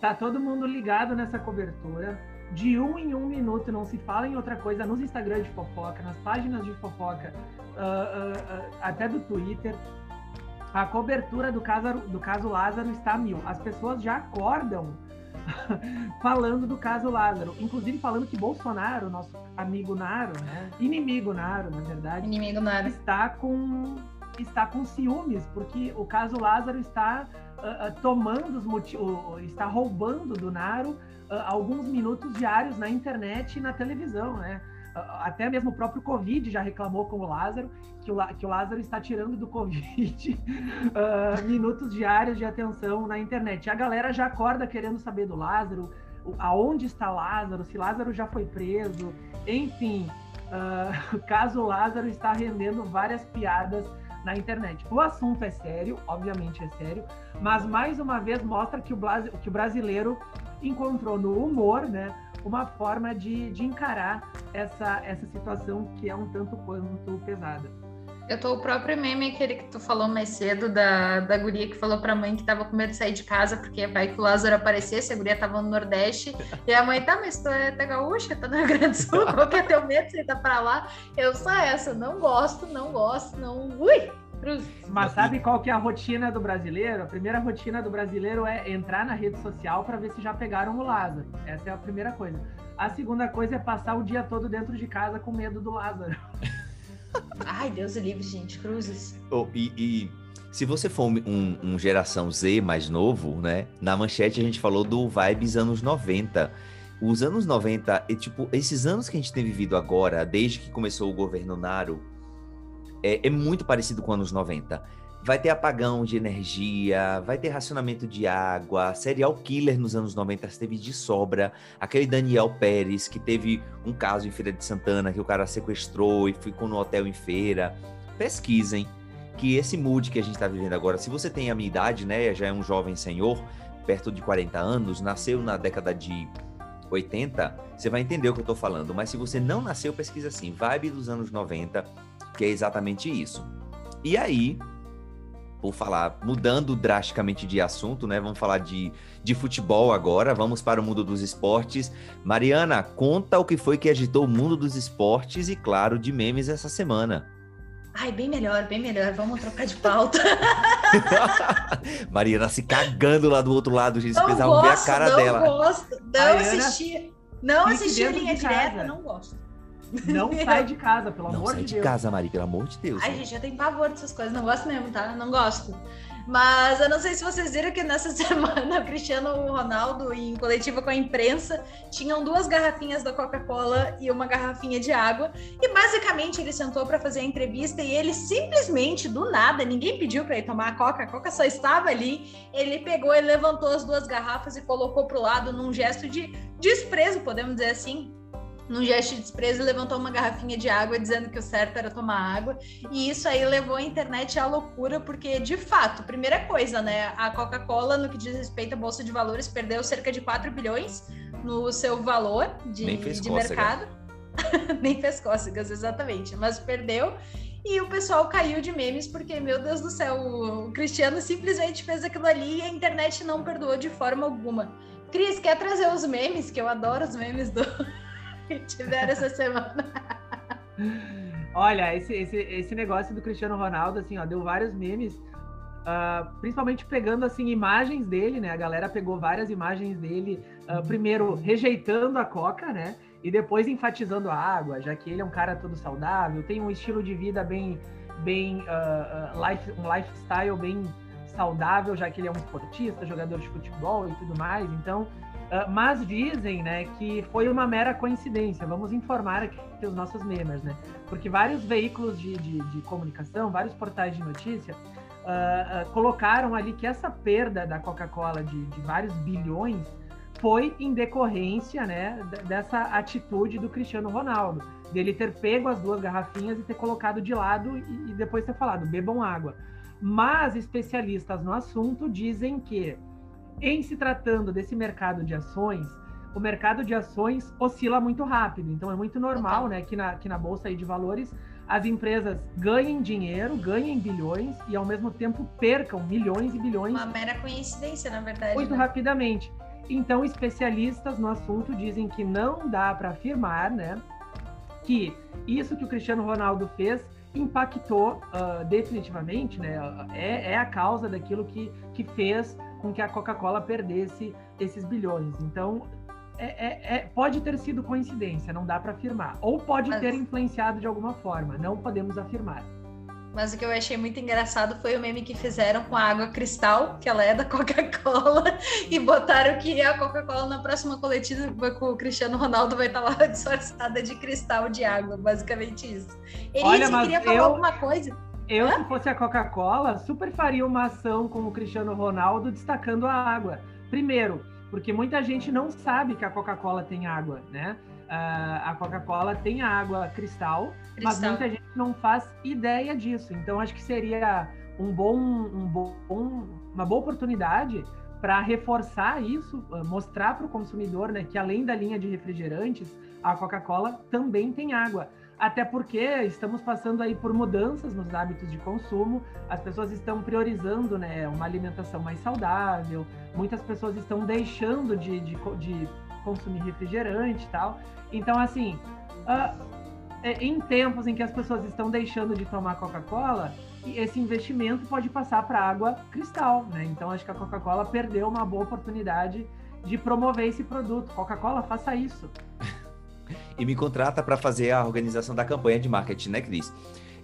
C: tá todo mundo ligado nessa cobertura de um em um minuto, não se fala em outra coisa nos Instagram de fofoca, nas páginas de fofoca, uh, uh, uh, até do Twitter. A cobertura do caso, do caso Lázaro está mil. As pessoas já acordam falando do caso Lázaro, inclusive falando que Bolsonaro, nosso amigo Naro, né? inimigo Naro, na verdade,
B: inimigo Naro.
C: está com está com ciúmes porque o caso Lázaro está tomando os motivos, está roubando do Naro alguns minutos diários na internet e na televisão, né? Até mesmo o próprio Covid já reclamou com o Lázaro, que o, que o Lázaro está tirando do Covid uh, minutos diários de atenção na internet. A galera já acorda querendo saber do Lázaro, aonde está Lázaro, se Lázaro já foi preso, enfim. Uh, caso Lázaro está rendendo várias piadas na internet. O assunto é sério, obviamente é sério, mas mais uma vez mostra que o, que o brasileiro encontrou no humor, né, uma forma de, de encarar essa, essa situação que é um tanto quanto pesada.
B: Eu tô o próprio meme, aquele que tu falou mais cedo, da, da guria que falou pra mãe que tava com medo de sair de casa, porque vai que o Lázaro aparecesse, a guria tava no Nordeste, e a mãe, tá, mas tu é tá gaúcha, tá no Rio Grande do Sul, qual que é teu medo ir tá pra lá? Eu sou essa, não gosto, não gosto, não... Ui!
C: Mas sabe qual que é a rotina do brasileiro? A primeira rotina do brasileiro é entrar na rede social para ver se já pegaram o Lázaro. Essa é a primeira coisa. A segunda coisa é passar o dia todo dentro de casa com medo do Lázaro.
B: Ai, Deus livre, gente, cruzes.
A: Oh, e, e, se você for um, um, geração Z mais novo, né? Na manchete a gente falou do Vibes anos 90. Os anos 90, e, tipo, esses anos que a gente tem vivido agora, desde que começou o governo Naro, é, é muito parecido com anos 90 vai ter apagão de energia, vai ter racionamento de água, serial killer nos anos 90 teve de sobra, aquele Daniel Pérez que teve um caso em Feira de Santana que o cara sequestrou e ficou no hotel em feira. Pesquisem que esse mood que a gente está vivendo agora, se você tem a minha idade, né, já é um jovem senhor, perto de 40 anos, nasceu na década de 80, você vai entender o que eu tô falando, mas se você não nasceu, pesquisa assim, vibe dos anos 90, que é exatamente isso. E aí, por falar, mudando drasticamente de assunto, né? Vamos falar de, de futebol agora, vamos para o mundo dos esportes. Mariana, conta o que foi que agitou o mundo dos esportes e, claro, de memes essa semana.
B: Ai, bem melhor, bem melhor. Vamos trocar de pauta.
A: Mariana se cagando lá do outro lado, gente. Não precisavam ver a cara
B: não
A: dela.
B: Gosto, não Mariana, assisti. Não assistir a linha direta, não gosto.
C: Não sai de casa, pelo
A: não
C: amor
A: sai
C: de
A: de
C: Deus.
A: casa, Mari, pelo amor de Deus.
B: Ai, gente, eu tenho pavor dessas coisas. Não gosto mesmo, tá? Não gosto. Mas eu não sei se vocês viram que nessa semana o Cristiano Ronaldo, em coletiva com a imprensa, tinham duas garrafinhas da Coca-Cola e uma garrafinha de água. E basicamente ele sentou para fazer a entrevista e ele simplesmente, do nada, ninguém pediu para ele tomar a Coca, a Coca só estava ali. Ele pegou e levantou as duas garrafas e colocou para o lado num gesto de desprezo, podemos dizer assim num gesto de desprezo, levantou uma garrafinha de água dizendo que o certo era tomar água. E isso aí levou a internet à loucura, porque, de fato, primeira coisa, né? A Coca-Cola, no que diz respeito à Bolsa de Valores, perdeu cerca de 4 bilhões no seu valor de, de mercado. Nem fez cócegas, exatamente. Mas perdeu. E o pessoal caiu de memes, porque, meu Deus do céu, o Cristiano simplesmente fez aquilo ali e a internet não perdoou de forma alguma. Cris, quer trazer os memes? Que eu adoro os memes do, tiveram essa semana.
C: Olha, esse, esse, esse negócio do Cristiano Ronaldo, assim, ó, deu vários memes, uh, principalmente pegando, assim, imagens dele, né? A galera pegou várias imagens dele, uh, primeiro rejeitando a Coca, né? E depois enfatizando a água, já que ele é um cara todo saudável, tem um estilo de vida bem, bem, uh, life, um lifestyle bem saudável, já que ele é um esportista, jogador de futebol e tudo mais. Então, mas dizem, né, que foi uma mera coincidência. Vamos informar aqui os nossos membros, né? Porque vários veículos de, de, de comunicação, vários portais de notícia, uh, uh, colocaram ali que essa perda da Coca-Cola de, de, vários bilhões foi em decorrência, né, dessa atitude do Cristiano Ronaldo, dele ter pego as duas garrafinhas e ter colocado de lado e, e depois ter falado, bebam água. Mas especialistas no assunto dizem que em se tratando desse mercado de ações, o mercado de ações oscila muito rápido. Então é muito normal, né, que na, que na bolsa aí de valores as empresas ganhem dinheiro, ganhem bilhões e ao mesmo tempo percam milhões e bilhões.
B: Uma mera coincidência, na verdade.
C: Muito
B: né?
C: rapidamente. Então especialistas no assunto dizem que não dá para afirmar, né, que isso que o Cristiano Ronaldo fez impactou uh, definitivamente, né, é, é a causa daquilo que, que fez com que a Coca-Cola perdesse esses bilhões. Então, é, é, é, pode ter sido coincidência, não dá para afirmar. Ou pode Mas... ter influenciado de alguma forma, não podemos afirmar.
B: Mas o que eu achei muito engraçado foi o meme que fizeram com a água cristal, que ela é da Coca-Cola, e botaram que a Coca-Cola na próxima coletiva com o Cristiano Ronaldo vai estar lá disfarçada de cristal de água, basicamente isso. Ele Olha, queria falar eu... alguma coisa.
C: Eu, se fosse a Coca-Cola, super faria uma ação com o Cristiano Ronaldo destacando a água. Primeiro, porque muita gente não sabe que a Coca-Cola tem água, né? Uh, a Coca-Cola tem água cristal, cristal, mas muita gente não faz ideia disso. Então, acho que seria um bom, um bom, uma boa oportunidade para reforçar isso, ah, mostrar para o consumidor né, que além da linha de refrigerantes, a Coca-Cola também tem água. Até porque estamos passando aí por mudanças nos hábitos de consumo, as pessoas estão priorizando né, uma alimentação mais saudável, muitas pessoas estão deixando de, de, de consumir refrigerante e tal. Então, assim, uh, em tempos em que as pessoas estão deixando de tomar Coca-Cola, esse investimento pode passar para água cristal, né? Então, acho que a Coca-Cola perdeu uma boa oportunidade de promover esse produto. Coca-Cola, faça isso
A: e me contrata para fazer a organização da campanha de marketing, né, Cris?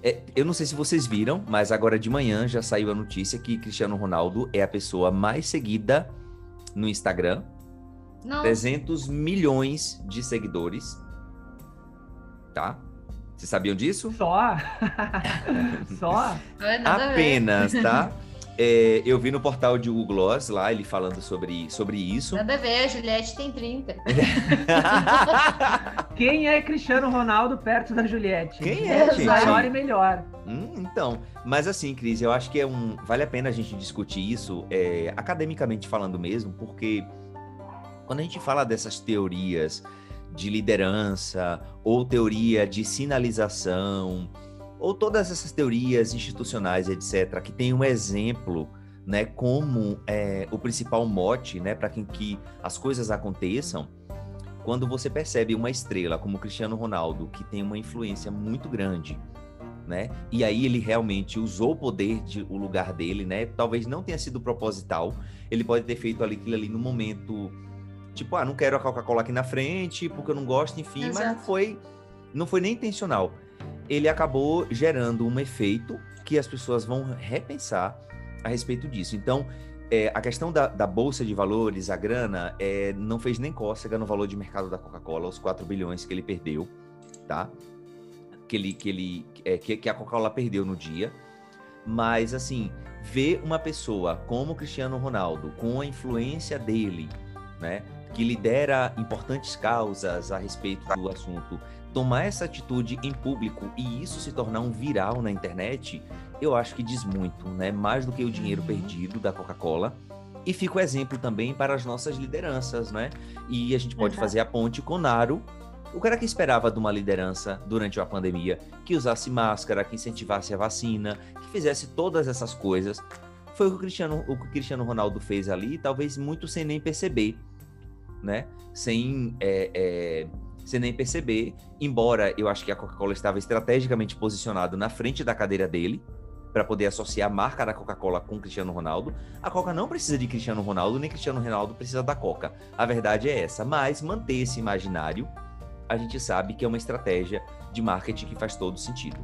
A: É, eu não sei se vocês viram, mas agora de manhã já saiu a notícia que Cristiano Ronaldo é a pessoa mais seguida no Instagram. Não. 300 milhões de seguidores. Tá? Vocês sabiam disso?
C: Só? Só?
A: Apenas, tá? É, eu vi no portal de Google Gloss lá, ele falando sobre, sobre isso.
B: Nada a ver, a Juliette tem 30.
C: Quem é Cristiano Ronaldo perto da Juliette?
A: Quem é, gente?
C: Maior e melhor.
A: Hum, então, mas assim, Cris, eu acho que é um, vale a pena a gente discutir isso, é, academicamente falando mesmo, porque quando a gente fala dessas teorias de liderança ou teoria de sinalização, ou todas essas teorias institucionais, etc., que tem um exemplo, né, como é, o principal mote, né, para que, que as coisas aconteçam, quando você percebe uma estrela como Cristiano Ronaldo, que tem uma influência muito grande, né, e aí ele realmente usou o poder, de, o lugar dele, né, talvez não tenha sido proposital, ele pode ter feito ali, aquilo ali no momento Tipo, ah, não quero a Coca-Cola aqui na frente porque eu não gosto, enfim, Exato. mas não foi, não foi nem intencional. Ele acabou gerando um efeito que as pessoas vão repensar a respeito disso. Então, é, a questão da, da, bolsa de valores, a grana, é, não fez nem cócega no valor de mercado da Coca-Cola, os 4 bilhões que ele perdeu, tá? Que, ele, que, ele, é, que, que a Coca-Cola perdeu no dia. Mas, assim, ver uma pessoa como Cristiano Ronaldo, com a influência dele, né? Que lidera importantes causas a respeito do assunto, tomar essa atitude em público e isso se tornar um viral na internet, eu acho que diz muito, né? Mais do que o dinheiro perdido da Coca-Cola. E fica o exemplo também para as nossas lideranças, né? E a gente pode uhum. fazer a ponte com Naro, o cara que esperava de uma liderança durante a pandemia, que usasse máscara, que incentivasse a vacina, que fizesse todas essas coisas, foi o que o Cristiano, o que o Cristiano Ronaldo fez ali, talvez muito sem nem perceber, né? Sem, é, é, sem nem perceber, embora eu acho que a Coca-Cola estava estrategicamente posicionado na frente da cadeira dele, para poder associar a marca da Coca-Cola com Cristiano Ronaldo. A Coca não precisa de Cristiano Ronaldo, nem Cristiano Ronaldo precisa da Coca. A verdade é essa. Mas manter esse imaginário, a gente sabe que é uma estratégia de marketing que faz todo sentido.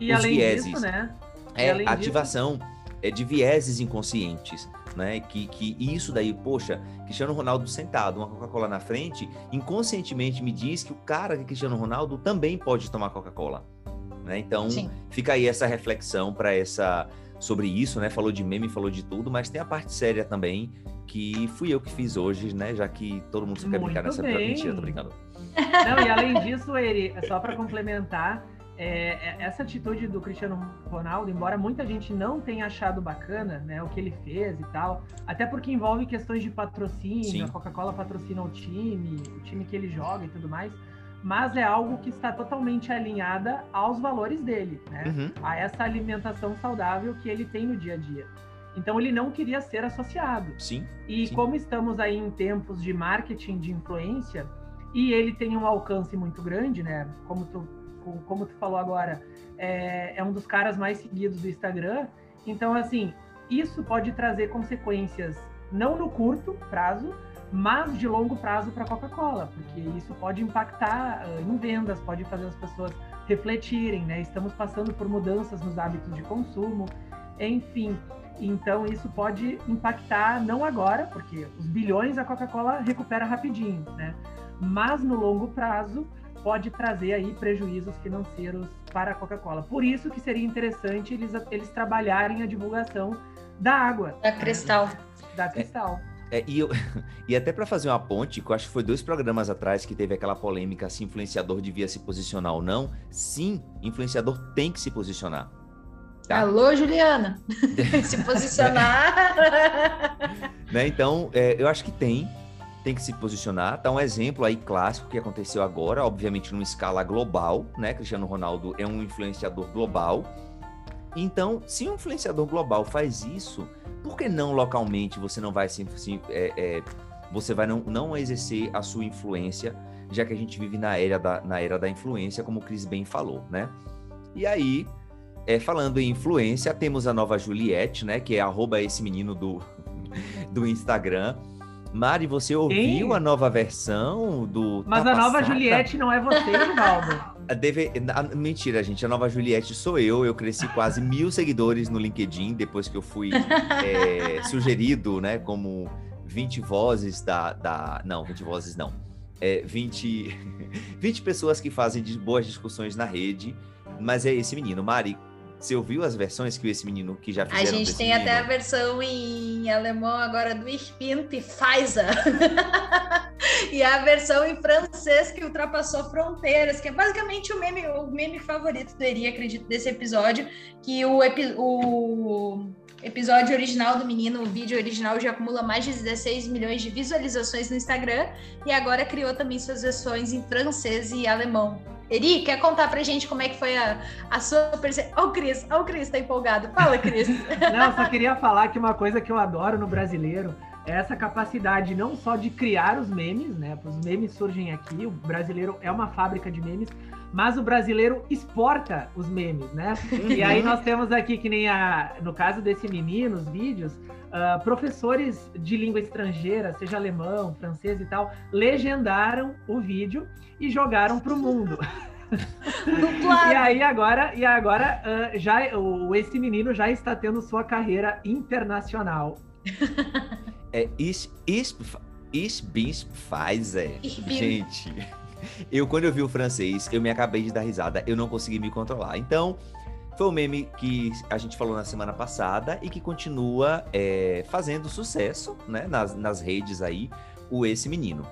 C: E Os além vieses, disso, né?
A: É ativação disso... é de vieses inconscientes. Né? Que, que isso daí, poxa, Cristiano Ronaldo sentado, uma Coca-Cola na frente, inconscientemente me diz que o cara que Cristiano Ronaldo também pode tomar Coca-Cola. Né? Então, Sim. fica aí essa reflexão para essa sobre isso, né? Falou de meme, falou de tudo, mas tem a parte séria também, que fui eu que fiz hoje, né? Já que todo mundo só quer brincar nessa bem. mentira, tô brincando.
C: Não, e além disso, ele, só para complementar, é, é, essa atitude do Cristiano Ronaldo, embora muita gente não tenha achado bacana, né, o que ele fez e tal, até porque envolve questões de patrocínio, Sim. a Coca-Cola patrocina o time, o time que ele joga e tudo mais mas é algo que está totalmente alinhada aos valores dele, né? Uhum. A essa alimentação saudável que ele tem no dia a dia. Então ele não queria ser associado.
A: Sim.
C: E
A: sim.
C: como estamos aí em tempos de marketing de influência e ele tem um alcance muito grande, né? Como tu, como tu falou agora, é, é um dos caras mais seguidos do Instagram. Então assim, isso pode trazer consequências não no curto prazo, mas de longo prazo para a Coca-Cola, porque isso pode impactar uh, em vendas, pode fazer as pessoas refletirem, né? Estamos passando por mudanças nos hábitos de consumo, enfim. Então isso pode impactar não agora, porque os bilhões a Coca-Cola recupera rapidinho, né? Mas no longo prazo pode trazer aí prejuízos financeiros para a Coca-Cola. Por isso que seria interessante eles, eles trabalharem a divulgação da água.
B: Da Cristal.
C: Da Cristal.
A: É. É, e, eu, e até para fazer uma ponte, que eu acho que foi dois programas atrás que teve aquela polêmica se influenciador devia se posicionar ou não. Sim, influenciador tem que se posicionar.
B: Tá? Alô, Juliana! se posicionar.
A: né? Então, é, eu acho que tem, tem que se posicionar. Tá um exemplo aí clássico que aconteceu agora, obviamente numa escala global, né? Cristiano Ronaldo é um influenciador global. Então, se um influenciador global faz isso, por que não localmente você não vai se, se é, é, você vai não, não exercer a sua influência, já que a gente vive na era da, na era da influência, como o Cris bem falou, né? E aí, é, falando em influência, temos a nova Juliette, né? Que é arroba esse menino do, do Instagram. Mari, você ouviu a nova versão do.
C: Mas a nova Juliette não é você, Rivaldo.
A: Deve... Mentira, gente. A nova Juliette sou eu. Eu cresci quase mil seguidores no LinkedIn depois que eu fui é, sugerido, né? Como 20 vozes da. da... Não, 20 vozes não. É, 20... 20 pessoas que fazem boas discussões na rede. Mas é esse menino. Mari, você ouviu as versões que esse menino que já fizeram?
B: A gente tem menino? até a versão em alemão agora do Ich bin Pfizer. e a versão em francês que ultrapassou fronteiras, que é basicamente o meme, o meme favorito do Eri, acredito, desse episódio, que o, o episódio original do menino, o vídeo original já acumula mais de 16 milhões de visualizações no Instagram e agora criou também suas versões em francês e alemão. Eri, quer contar pra gente como é que foi a, a sua percepção? Ó, o Cris, ó, o Cris tá empolgado. Fala, Cris.
C: Não, só queria falar que uma coisa que eu adoro no brasileiro essa capacidade não só de criar os memes, né? Os memes surgem aqui, o brasileiro é uma fábrica de memes, mas o brasileiro exporta os memes, né? E aí nós temos aqui, que nem a, no caso desse menino, os vídeos, uh, professores de língua estrangeira, seja alemão, francês e tal, legendaram o vídeo e jogaram para o mundo. e aí agora, e agora uh, já o, esse menino já está tendo sua carreira internacional.
A: É, ich, ich, ich bin Pfizer. Gente, eu quando eu vi o francês, eu me acabei de dar risada, eu não consegui me controlar. Então, foi um meme que a gente falou na semana passada e que continua é, fazendo sucesso né, nas, nas redes aí, o Esse Menino.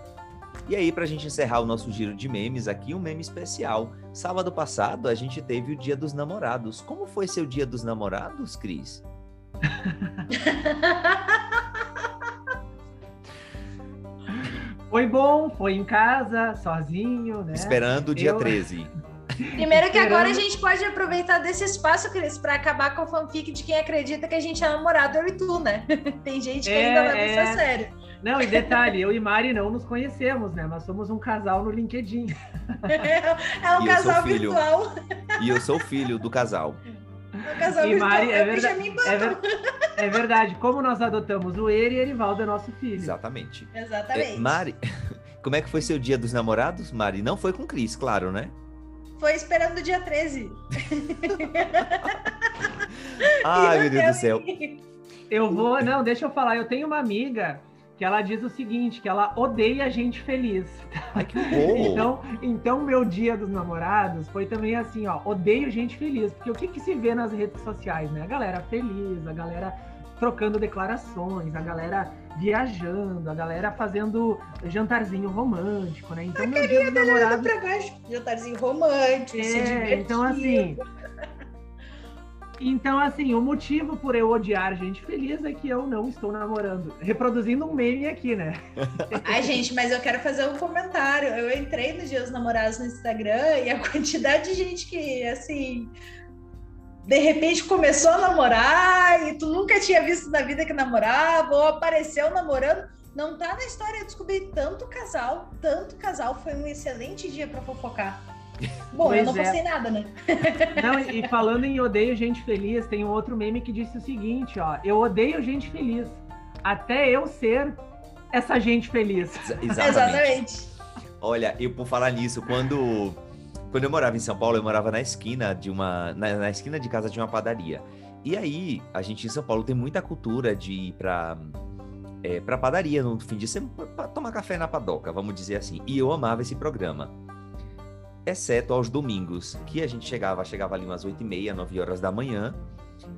A: E aí, para a gente encerrar o nosso giro de memes aqui, um meme especial. Sábado passado, a gente teve o Dia dos Namorados. Como foi seu Dia dos Namorados, Cris?
C: Foi bom, foi em casa, sozinho, né?
A: Esperando o dia Eu... 13.
B: Primeiro que agora a gente pode aproveitar desse espaço, Cris, para acabar com a fanfic de quem acredita que a gente é namorado, eu e tu, né? Tem gente que é, ainda leva é... isso a sério.
C: Não, e detalhe, eu e Mari não nos conhecemos, né? Nós somos um casal no LinkedIn.
B: É, um casal virtual.
A: E eu sou filho do casal.
C: É casal e virtual. Mari, é, verdade, é, ver, é, verdade. Como nós adotamos o Eri e Erivaldo é nosso filho.
A: Exatamente.
B: Exatamente. É,
A: Mari, como é que foi seu dia dos namorados, Mari? Não foi com Cris, claro, né?
B: Foi esperando o dia 13.
A: Ai, meu Deus do céu.
C: Eu vou, não, deixa eu falar. Eu tenho uma amiga que ela diz o seguinte, que ela odeia gente feliz.
A: Ai, que
C: então, então, meu dia dos namorados foi também assim, ó, odeio gente feliz, porque o que, que se vê nas redes sociais, né? A galera feliz, a galera trocando declarações, a galera viajando, a galera fazendo jantarzinho romântico, né?
B: Então, a meu dia dos namorados... Pra. Jantarzinho romântico,
C: é, Então, assim, então, assim, o motivo por eu odiar gente feliz é que eu não estou namorando. Reproduzindo um meme aqui, né?
B: Ai, gente, mas eu quero fazer um comentário. Eu entrei nos Dias Namorados no Instagram e a quantidade de gente que, assim, de repente começou a namorar e tu nunca tinha visto na vida que namorava, ou apareceu namorando. Não tá na história, eu descobri tanto casal, tanto casal. Foi um excelente dia para fofocar. Bom, pois eu não é. postei nada, né?
C: Não, e falando em odeio gente feliz, tem um outro meme que disse o seguinte, ó. Eu odeio gente feliz. Até eu ser essa gente feliz.
A: Exatamente. Exatamente. Olha, eu por falar nisso, quando quando eu morava em São Paulo, eu morava na esquina de uma na, na esquina de casa de uma padaria. E aí, a gente em São Paulo tem muita cultura de ir para é, pra padaria no fim de semana, pra tomar café na padoca, vamos dizer assim. E eu amava esse programa exceto aos domingos, que a gente chegava, chegava ali umas 8 e meia, 9 horas da manhã,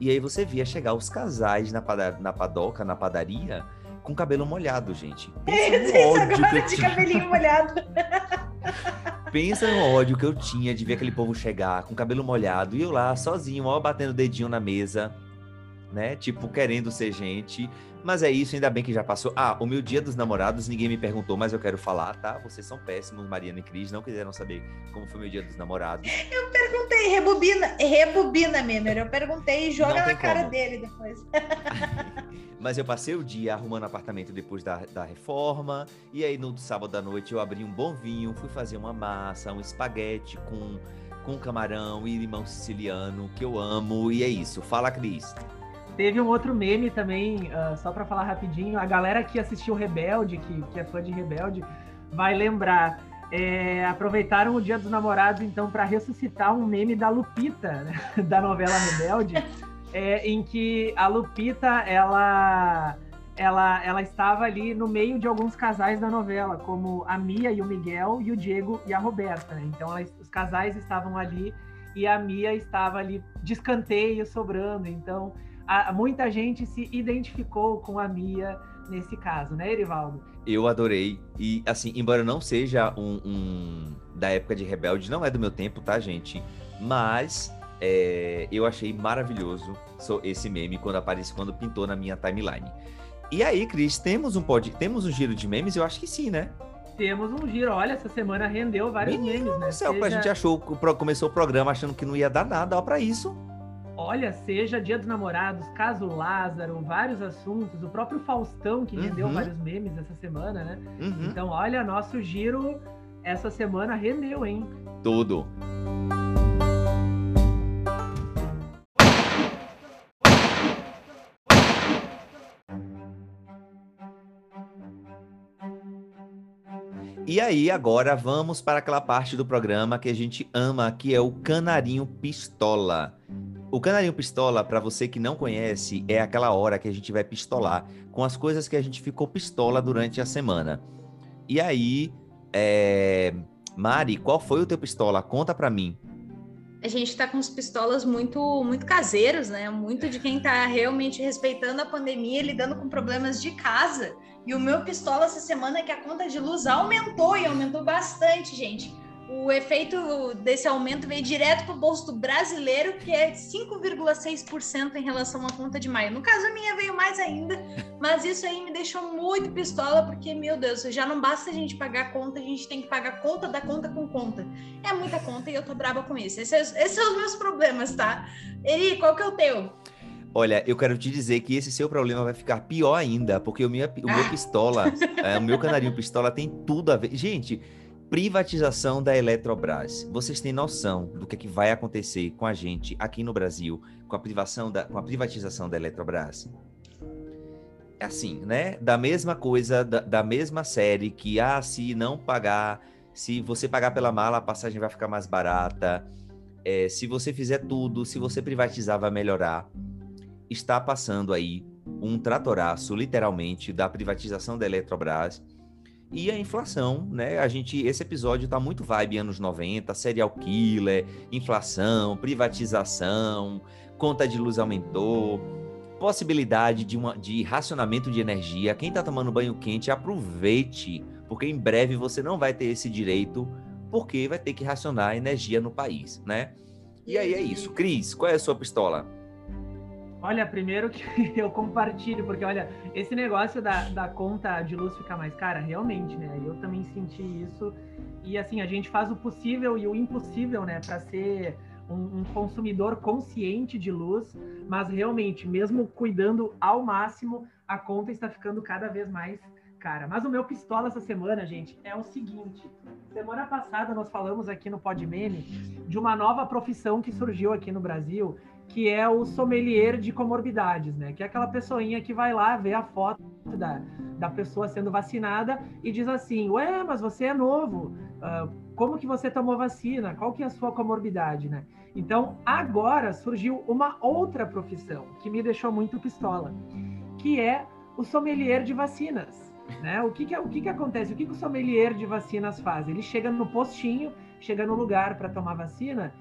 A: e aí você via chegar os casais na, pada, na padoca, na padaria, com cabelo molhado, gente.
B: Pensa no ódio que eu de tinha. cabelinho molhado.
A: Pensa no ódio que eu tinha de ver aquele povo chegar com cabelo molhado e eu lá sozinho, ó, batendo o dedinho na mesa, né? Tipo, querendo ser gente. Mas é isso, ainda bem que já passou. Ah, o meu dia dos namorados, ninguém me perguntou, mas eu quero falar, tá? Vocês são péssimos, Mariana e Cris, não quiseram saber como foi meu dia dos namorados.
B: Eu perguntei, rebobina, rebobina, Memer. Eu perguntei e joga na cara como. dele depois.
A: mas eu passei o dia arrumando apartamento depois da, da reforma. E aí no sábado à noite eu abri um bom vinho, fui fazer uma massa, um espaguete com, com camarão e limão siciliano, que eu amo. E é isso. Fala, Cris.
C: Teve um outro meme também, uh, só para falar rapidinho. A galera que assistiu Rebelde, que, que é fã de Rebelde, vai lembrar. É, aproveitaram o Dia dos Namorados, então, para ressuscitar um meme da Lupita, né? da novela Rebelde, é, em que a Lupita, ela, ela, ela estava ali no meio de alguns casais da novela, como a Mia e o Miguel, e o Diego e a Roberta. Né? Então, ela, os casais estavam ali e a Mia estava ali de escanteio, sobrando. Então, a, muita gente se identificou com a Mia nesse caso, né, Erivaldo?
A: Eu adorei. E, assim, embora não seja um, um da época de Rebelde, não é do meu tempo, tá, gente? Mas é, eu achei maravilhoso esse meme quando apareceu, quando pintou na minha timeline. E aí, Cris, temos um pod, temos um giro de memes? Eu acho que sim, né?
C: Temos um giro. Olha, essa semana rendeu vários Menino memes, né?
A: Céu, Seja... A gente achou, começou o programa achando que não ia dar nada, ó, pra isso.
C: Olha, seja Dia dos Namorados, caso Lázaro, vários assuntos, o próprio Faustão, que rendeu
A: Uhum.
C: vários memes essa semana, né?
A: Uhum.
C: Então, olha, nosso giro essa semana rendeu, hein?
A: Tudo. E aí, agora vamos para aquela parte do programa que a gente ama, que é o Canarinho Pistola. O Canarinho Pistola, para você que não conhece, é aquela hora que a gente vai pistolar com as coisas que a gente ficou pistola durante a semana. E aí, é... Mari, qual foi o teu pistola? Conta pra mim.
B: A gente tá com os pistolas muito, muito caseiros, né? Muito de quem tá realmente respeitando a pandemia, lidando com problemas de casa. E o meu pistola essa semana é que a conta de luz aumentou e aumentou bastante, gente. O efeito desse aumento veio direto para o bolso do brasileiro, que é 5,6% em relação à conta de maio. No caso, a minha veio mais ainda, mas isso aí me deixou muito pistola, porque, meu Deus, já não basta a gente pagar a conta, a gente tem que pagar conta da conta com conta. É muita conta e eu tô brava com isso. Esses, esses são os meus problemas, tá? Eri, qual que é o teu?
A: Olha, eu quero te dizer que esse seu problema vai ficar pior ainda, porque o, minha, o meu
B: Ah.
A: pistola, é, o meu canarinho pistola tem tudo a ver. Gente, privatização da Eletrobras. Vocês têm noção do que, é que vai acontecer com a gente aqui no Brasil com a, privação da, com a privatização da Eletrobras? É assim, né? Da mesma coisa, da, da mesma série que, ah, se não pagar, se você pagar pela mala, a passagem vai ficar mais barata. É, se você fizer tudo, se você privatizar, vai melhorar está passando aí um tratoraço, literalmente, da privatização da Eletrobras e a inflação, né? A gente, esse episódio tá muito vibe anos 90, serial killer, inflação, privatização, conta de luz aumentou, possibilidade de, uma, de racionamento de energia. Quem tá tomando banho quente, aproveite, porque em breve você não vai ter esse direito, porque vai ter que racionar energia no país, né? E aí é isso. Cris, qual é a sua pistola?
C: Olha, primeiro que eu compartilho, porque olha, esse negócio da, da conta de luz ficar mais cara, realmente, né? Eu também senti isso. E assim, a gente faz o possível e o impossível, né, para ser um, um consumidor consciente de luz, mas realmente, mesmo cuidando ao máximo, a conta está ficando cada vez mais cara. Mas o meu pistola essa semana, gente, é o seguinte. Semana passada nós falamos aqui no Podmeme de uma nova profissão que surgiu aqui no Brasil, que é o sommelier de comorbidades, né? Que é aquela pessoinha que vai lá ver a foto da, da pessoa sendo vacinada e diz assim, ué, mas você é novo, uh, como que você tomou vacina? Qual que é a sua comorbidade, né? Então, agora surgiu uma outra profissão que me deixou muito pistola, que é o sommelier de vacinas. Né? O, que, que, o que, que acontece? O que, que o sommelier de vacinas faz? Ele chega no postinho, chega no lugar para tomar vacina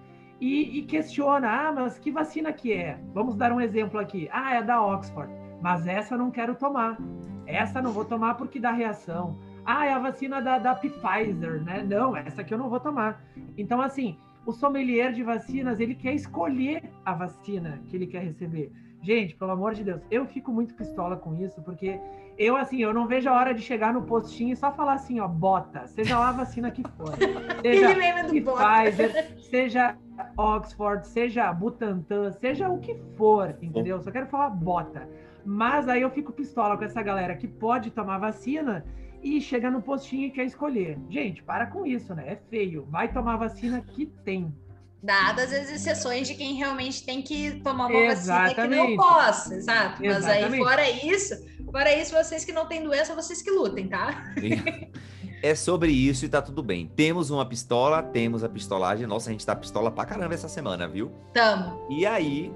C: e, e, questiona: ah, mas que vacina que é? Vamos dar um exemplo aqui. Ah, é da Oxford, mas essa eu não quero tomar. Essa não vou tomar porque dá reação. Ah, é a vacina da, da Pfizer, né? Não, essa aqui eu não vou tomar. Então, assim, o sommelier de vacinas, ele quer escolher a vacina que ele quer receber. Gente, pelo amor de Deus, eu fico muito pistola com isso, porque eu, assim, eu não vejo a hora de chegar no postinho e só falar assim, ó, bota, seja lá a vacina que for. Seja Pfizer, seja Oxford, seja Butantan, seja o que for, entendeu? Só quero falar bota. Mas aí eu fico pistola com essa galera que pode tomar vacina e chega no postinho e quer escolher. Gente, para com isso, né? É feio. Vai tomar vacina que tem.
B: Dadas as exceções de quem realmente tem que tomar uma Exatamente. vacina que não possa, exato. Mas aí, fora isso, fora isso, vocês que não têm doença, vocês que lutem, tá?
A: É sobre isso e tá tudo bem. Temos uma pistola, temos a pistolagem. Nossa, a gente tá pistola pra caramba essa semana, viu?
B: Tamo.
A: E aí.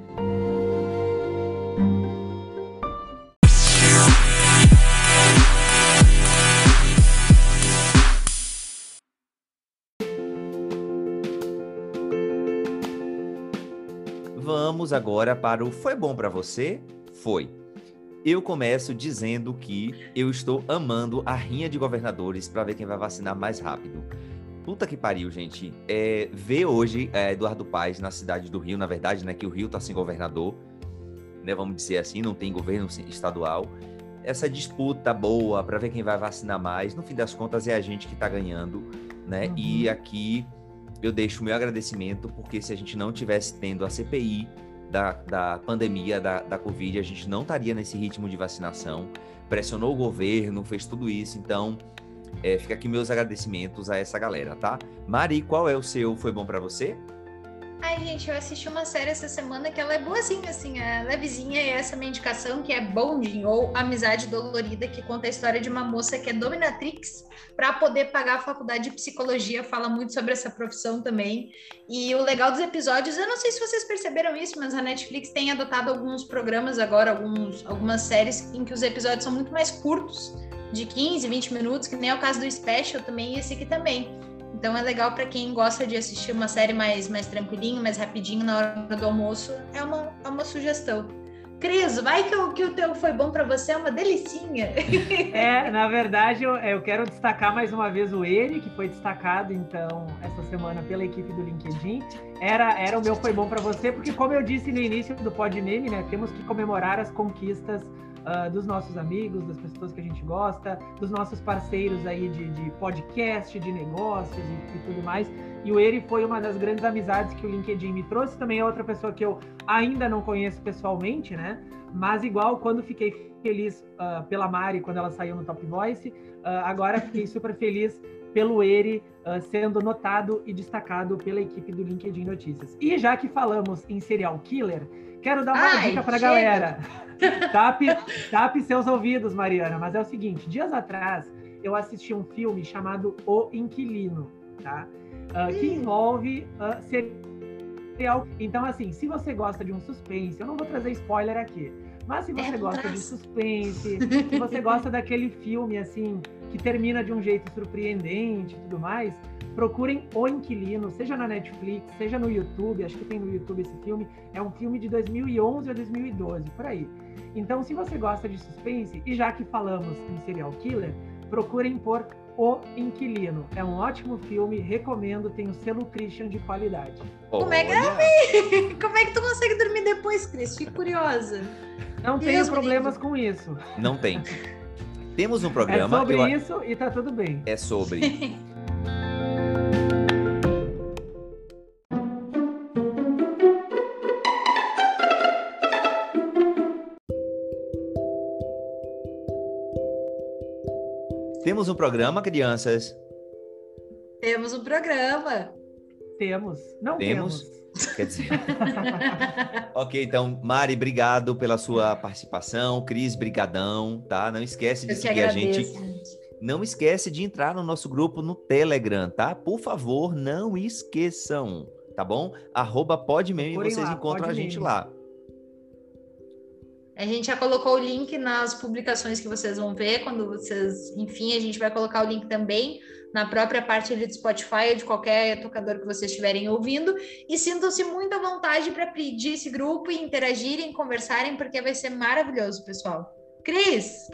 A: Vamos agora para o Foi Bom para Você? Foi. Eu começo dizendo que eu estou amando a rinha de governadores para ver quem vai vacinar mais rápido. Puta que pariu, gente. É, ver hoje é, Eduardo Paes na cidade do Rio, na verdade, né? Que o Rio tá sem governador, né? Vamos dizer assim, não tem governo estadual. Essa disputa boa para ver quem vai vacinar mais. No fim das contas, é a gente que tá ganhando, né? Uhum. E aqui eu deixo o meu agradecimento, porque se a gente não tivesse tendo a CPI da, da pandemia, da, da Covid, a gente não estaria nesse ritmo de vacinação. Pressionou o governo, fez tudo isso, então é, fica aqui meus agradecimentos a essa galera, tá? Mari, qual é o seu Foi Bom para você?
B: Ai, gente, eu assisti uma série essa semana que ela é boazinha, assim, é levezinha, e essa é minha indicação, que é Bonding, ou Amizade Dolorida, que conta a história de uma moça que é dominatrix para poder pagar a faculdade de psicologia, fala muito sobre essa profissão também. E o legal dos episódios, eu não sei se vocês perceberam isso, mas a Netflix tem adotado alguns programas agora, alguns, algumas séries em que os episódios são muito mais curtos, de 15, 20 minutos, que nem é o caso do Special também, e esse aqui também. Então é legal para quem gosta de assistir uma série mais, mais tranquilinho, mais rapidinho na hora do almoço. É uma, é uma sugestão. Cris, vai que o, que o teu foi bom para você, é uma delicinha.
C: É, na verdade, eu, eu quero destacar mais uma vez o Eri, que foi destacado, então, essa semana pela equipe do LinkedIn. Era, era o meu foi bom para você, porque como eu disse no início do Pod Meme, né, temos que comemorar as conquistas uh, dos nossos amigos, das pessoas que a gente gosta, dos nossos parceiros aí de, de podcast, de negócios e, e, tudo mais. E o Eri foi uma das grandes amizades que o LinkedIn me trouxe. Também é outra pessoa que eu ainda não conheço pessoalmente, né? Mas igual quando fiquei feliz uh, pela Mari quando ela saiu no Top Voice, uh, agora fiquei super feliz pelo Eri uh, sendo notado e destacado pela equipe do LinkedIn Notícias. E já que falamos em serial killer, quero dar uma Ai, dica para a galera. Tape, tape seus ouvidos, Mariana. Mas é o seguinte: dias atrás eu assisti um filme chamado O Inquilino, tá? Uh, que envolve uh, serial. Então, assim, se você gosta de um suspense, eu não vou trazer spoiler aqui. Mas se você é gosta de suspense, se você gosta daquele filme assim que termina de um jeito surpreendente e tudo mais, procurem O Inquilino, seja na Netflix, seja no YouTube, acho que tem no YouTube esse filme. É um filme de 2011 a 2012, por aí. Então, se você gosta de suspense, e já que falamos em serial killer, procurem por O Inquilino. É um ótimo filme, recomendo, tem o selo Christian de qualidade.
B: Como é que Como é que tu consegue dormir depois, Cris? Fico curiosa.
C: Não Deus tenho problemas com isso.
A: Não tem. Temos um programa.
C: É sobre eu... isso e tá tudo bem.
A: É sobre. Temos um programa, crianças?
B: Temos um programa.
C: Temos. Não temos. temos.
A: Quer dizer. ok, então, Mari, obrigado pela sua participação. Cris, brigadão, tá? Não esquece de Eu seguir a gente. Não esquece de entrar no nosso grupo no Telegram, tá? Por favor, não esqueçam, tá bom? Arroba podmeme, vocês lá, encontram a gente lá.
B: A gente já colocou o link nas publicações que vocês vão ver, quando vocês, enfim, a gente vai colocar o link também na própria parte ali do Spotify ou de qualquer tocador que vocês estiverem ouvindo. E sintam-se muito à vontade para pedir esse grupo e interagirem, conversarem, porque vai ser maravilhoso, pessoal. Cris!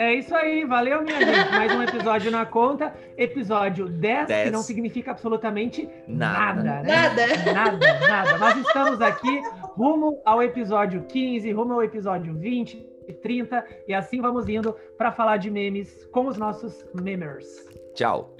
C: É isso aí, valeu, minha gente. Mais um episódio na conta. Episódio 10, 10. que não significa absolutamente nada. Nada, né?
B: Nada.
C: Nada, nada. Nós estamos aqui rumo ao episódio 15, rumo ao episódio 20, 30, e assim vamos indo para falar de memes com os nossos memers.
A: Tchau.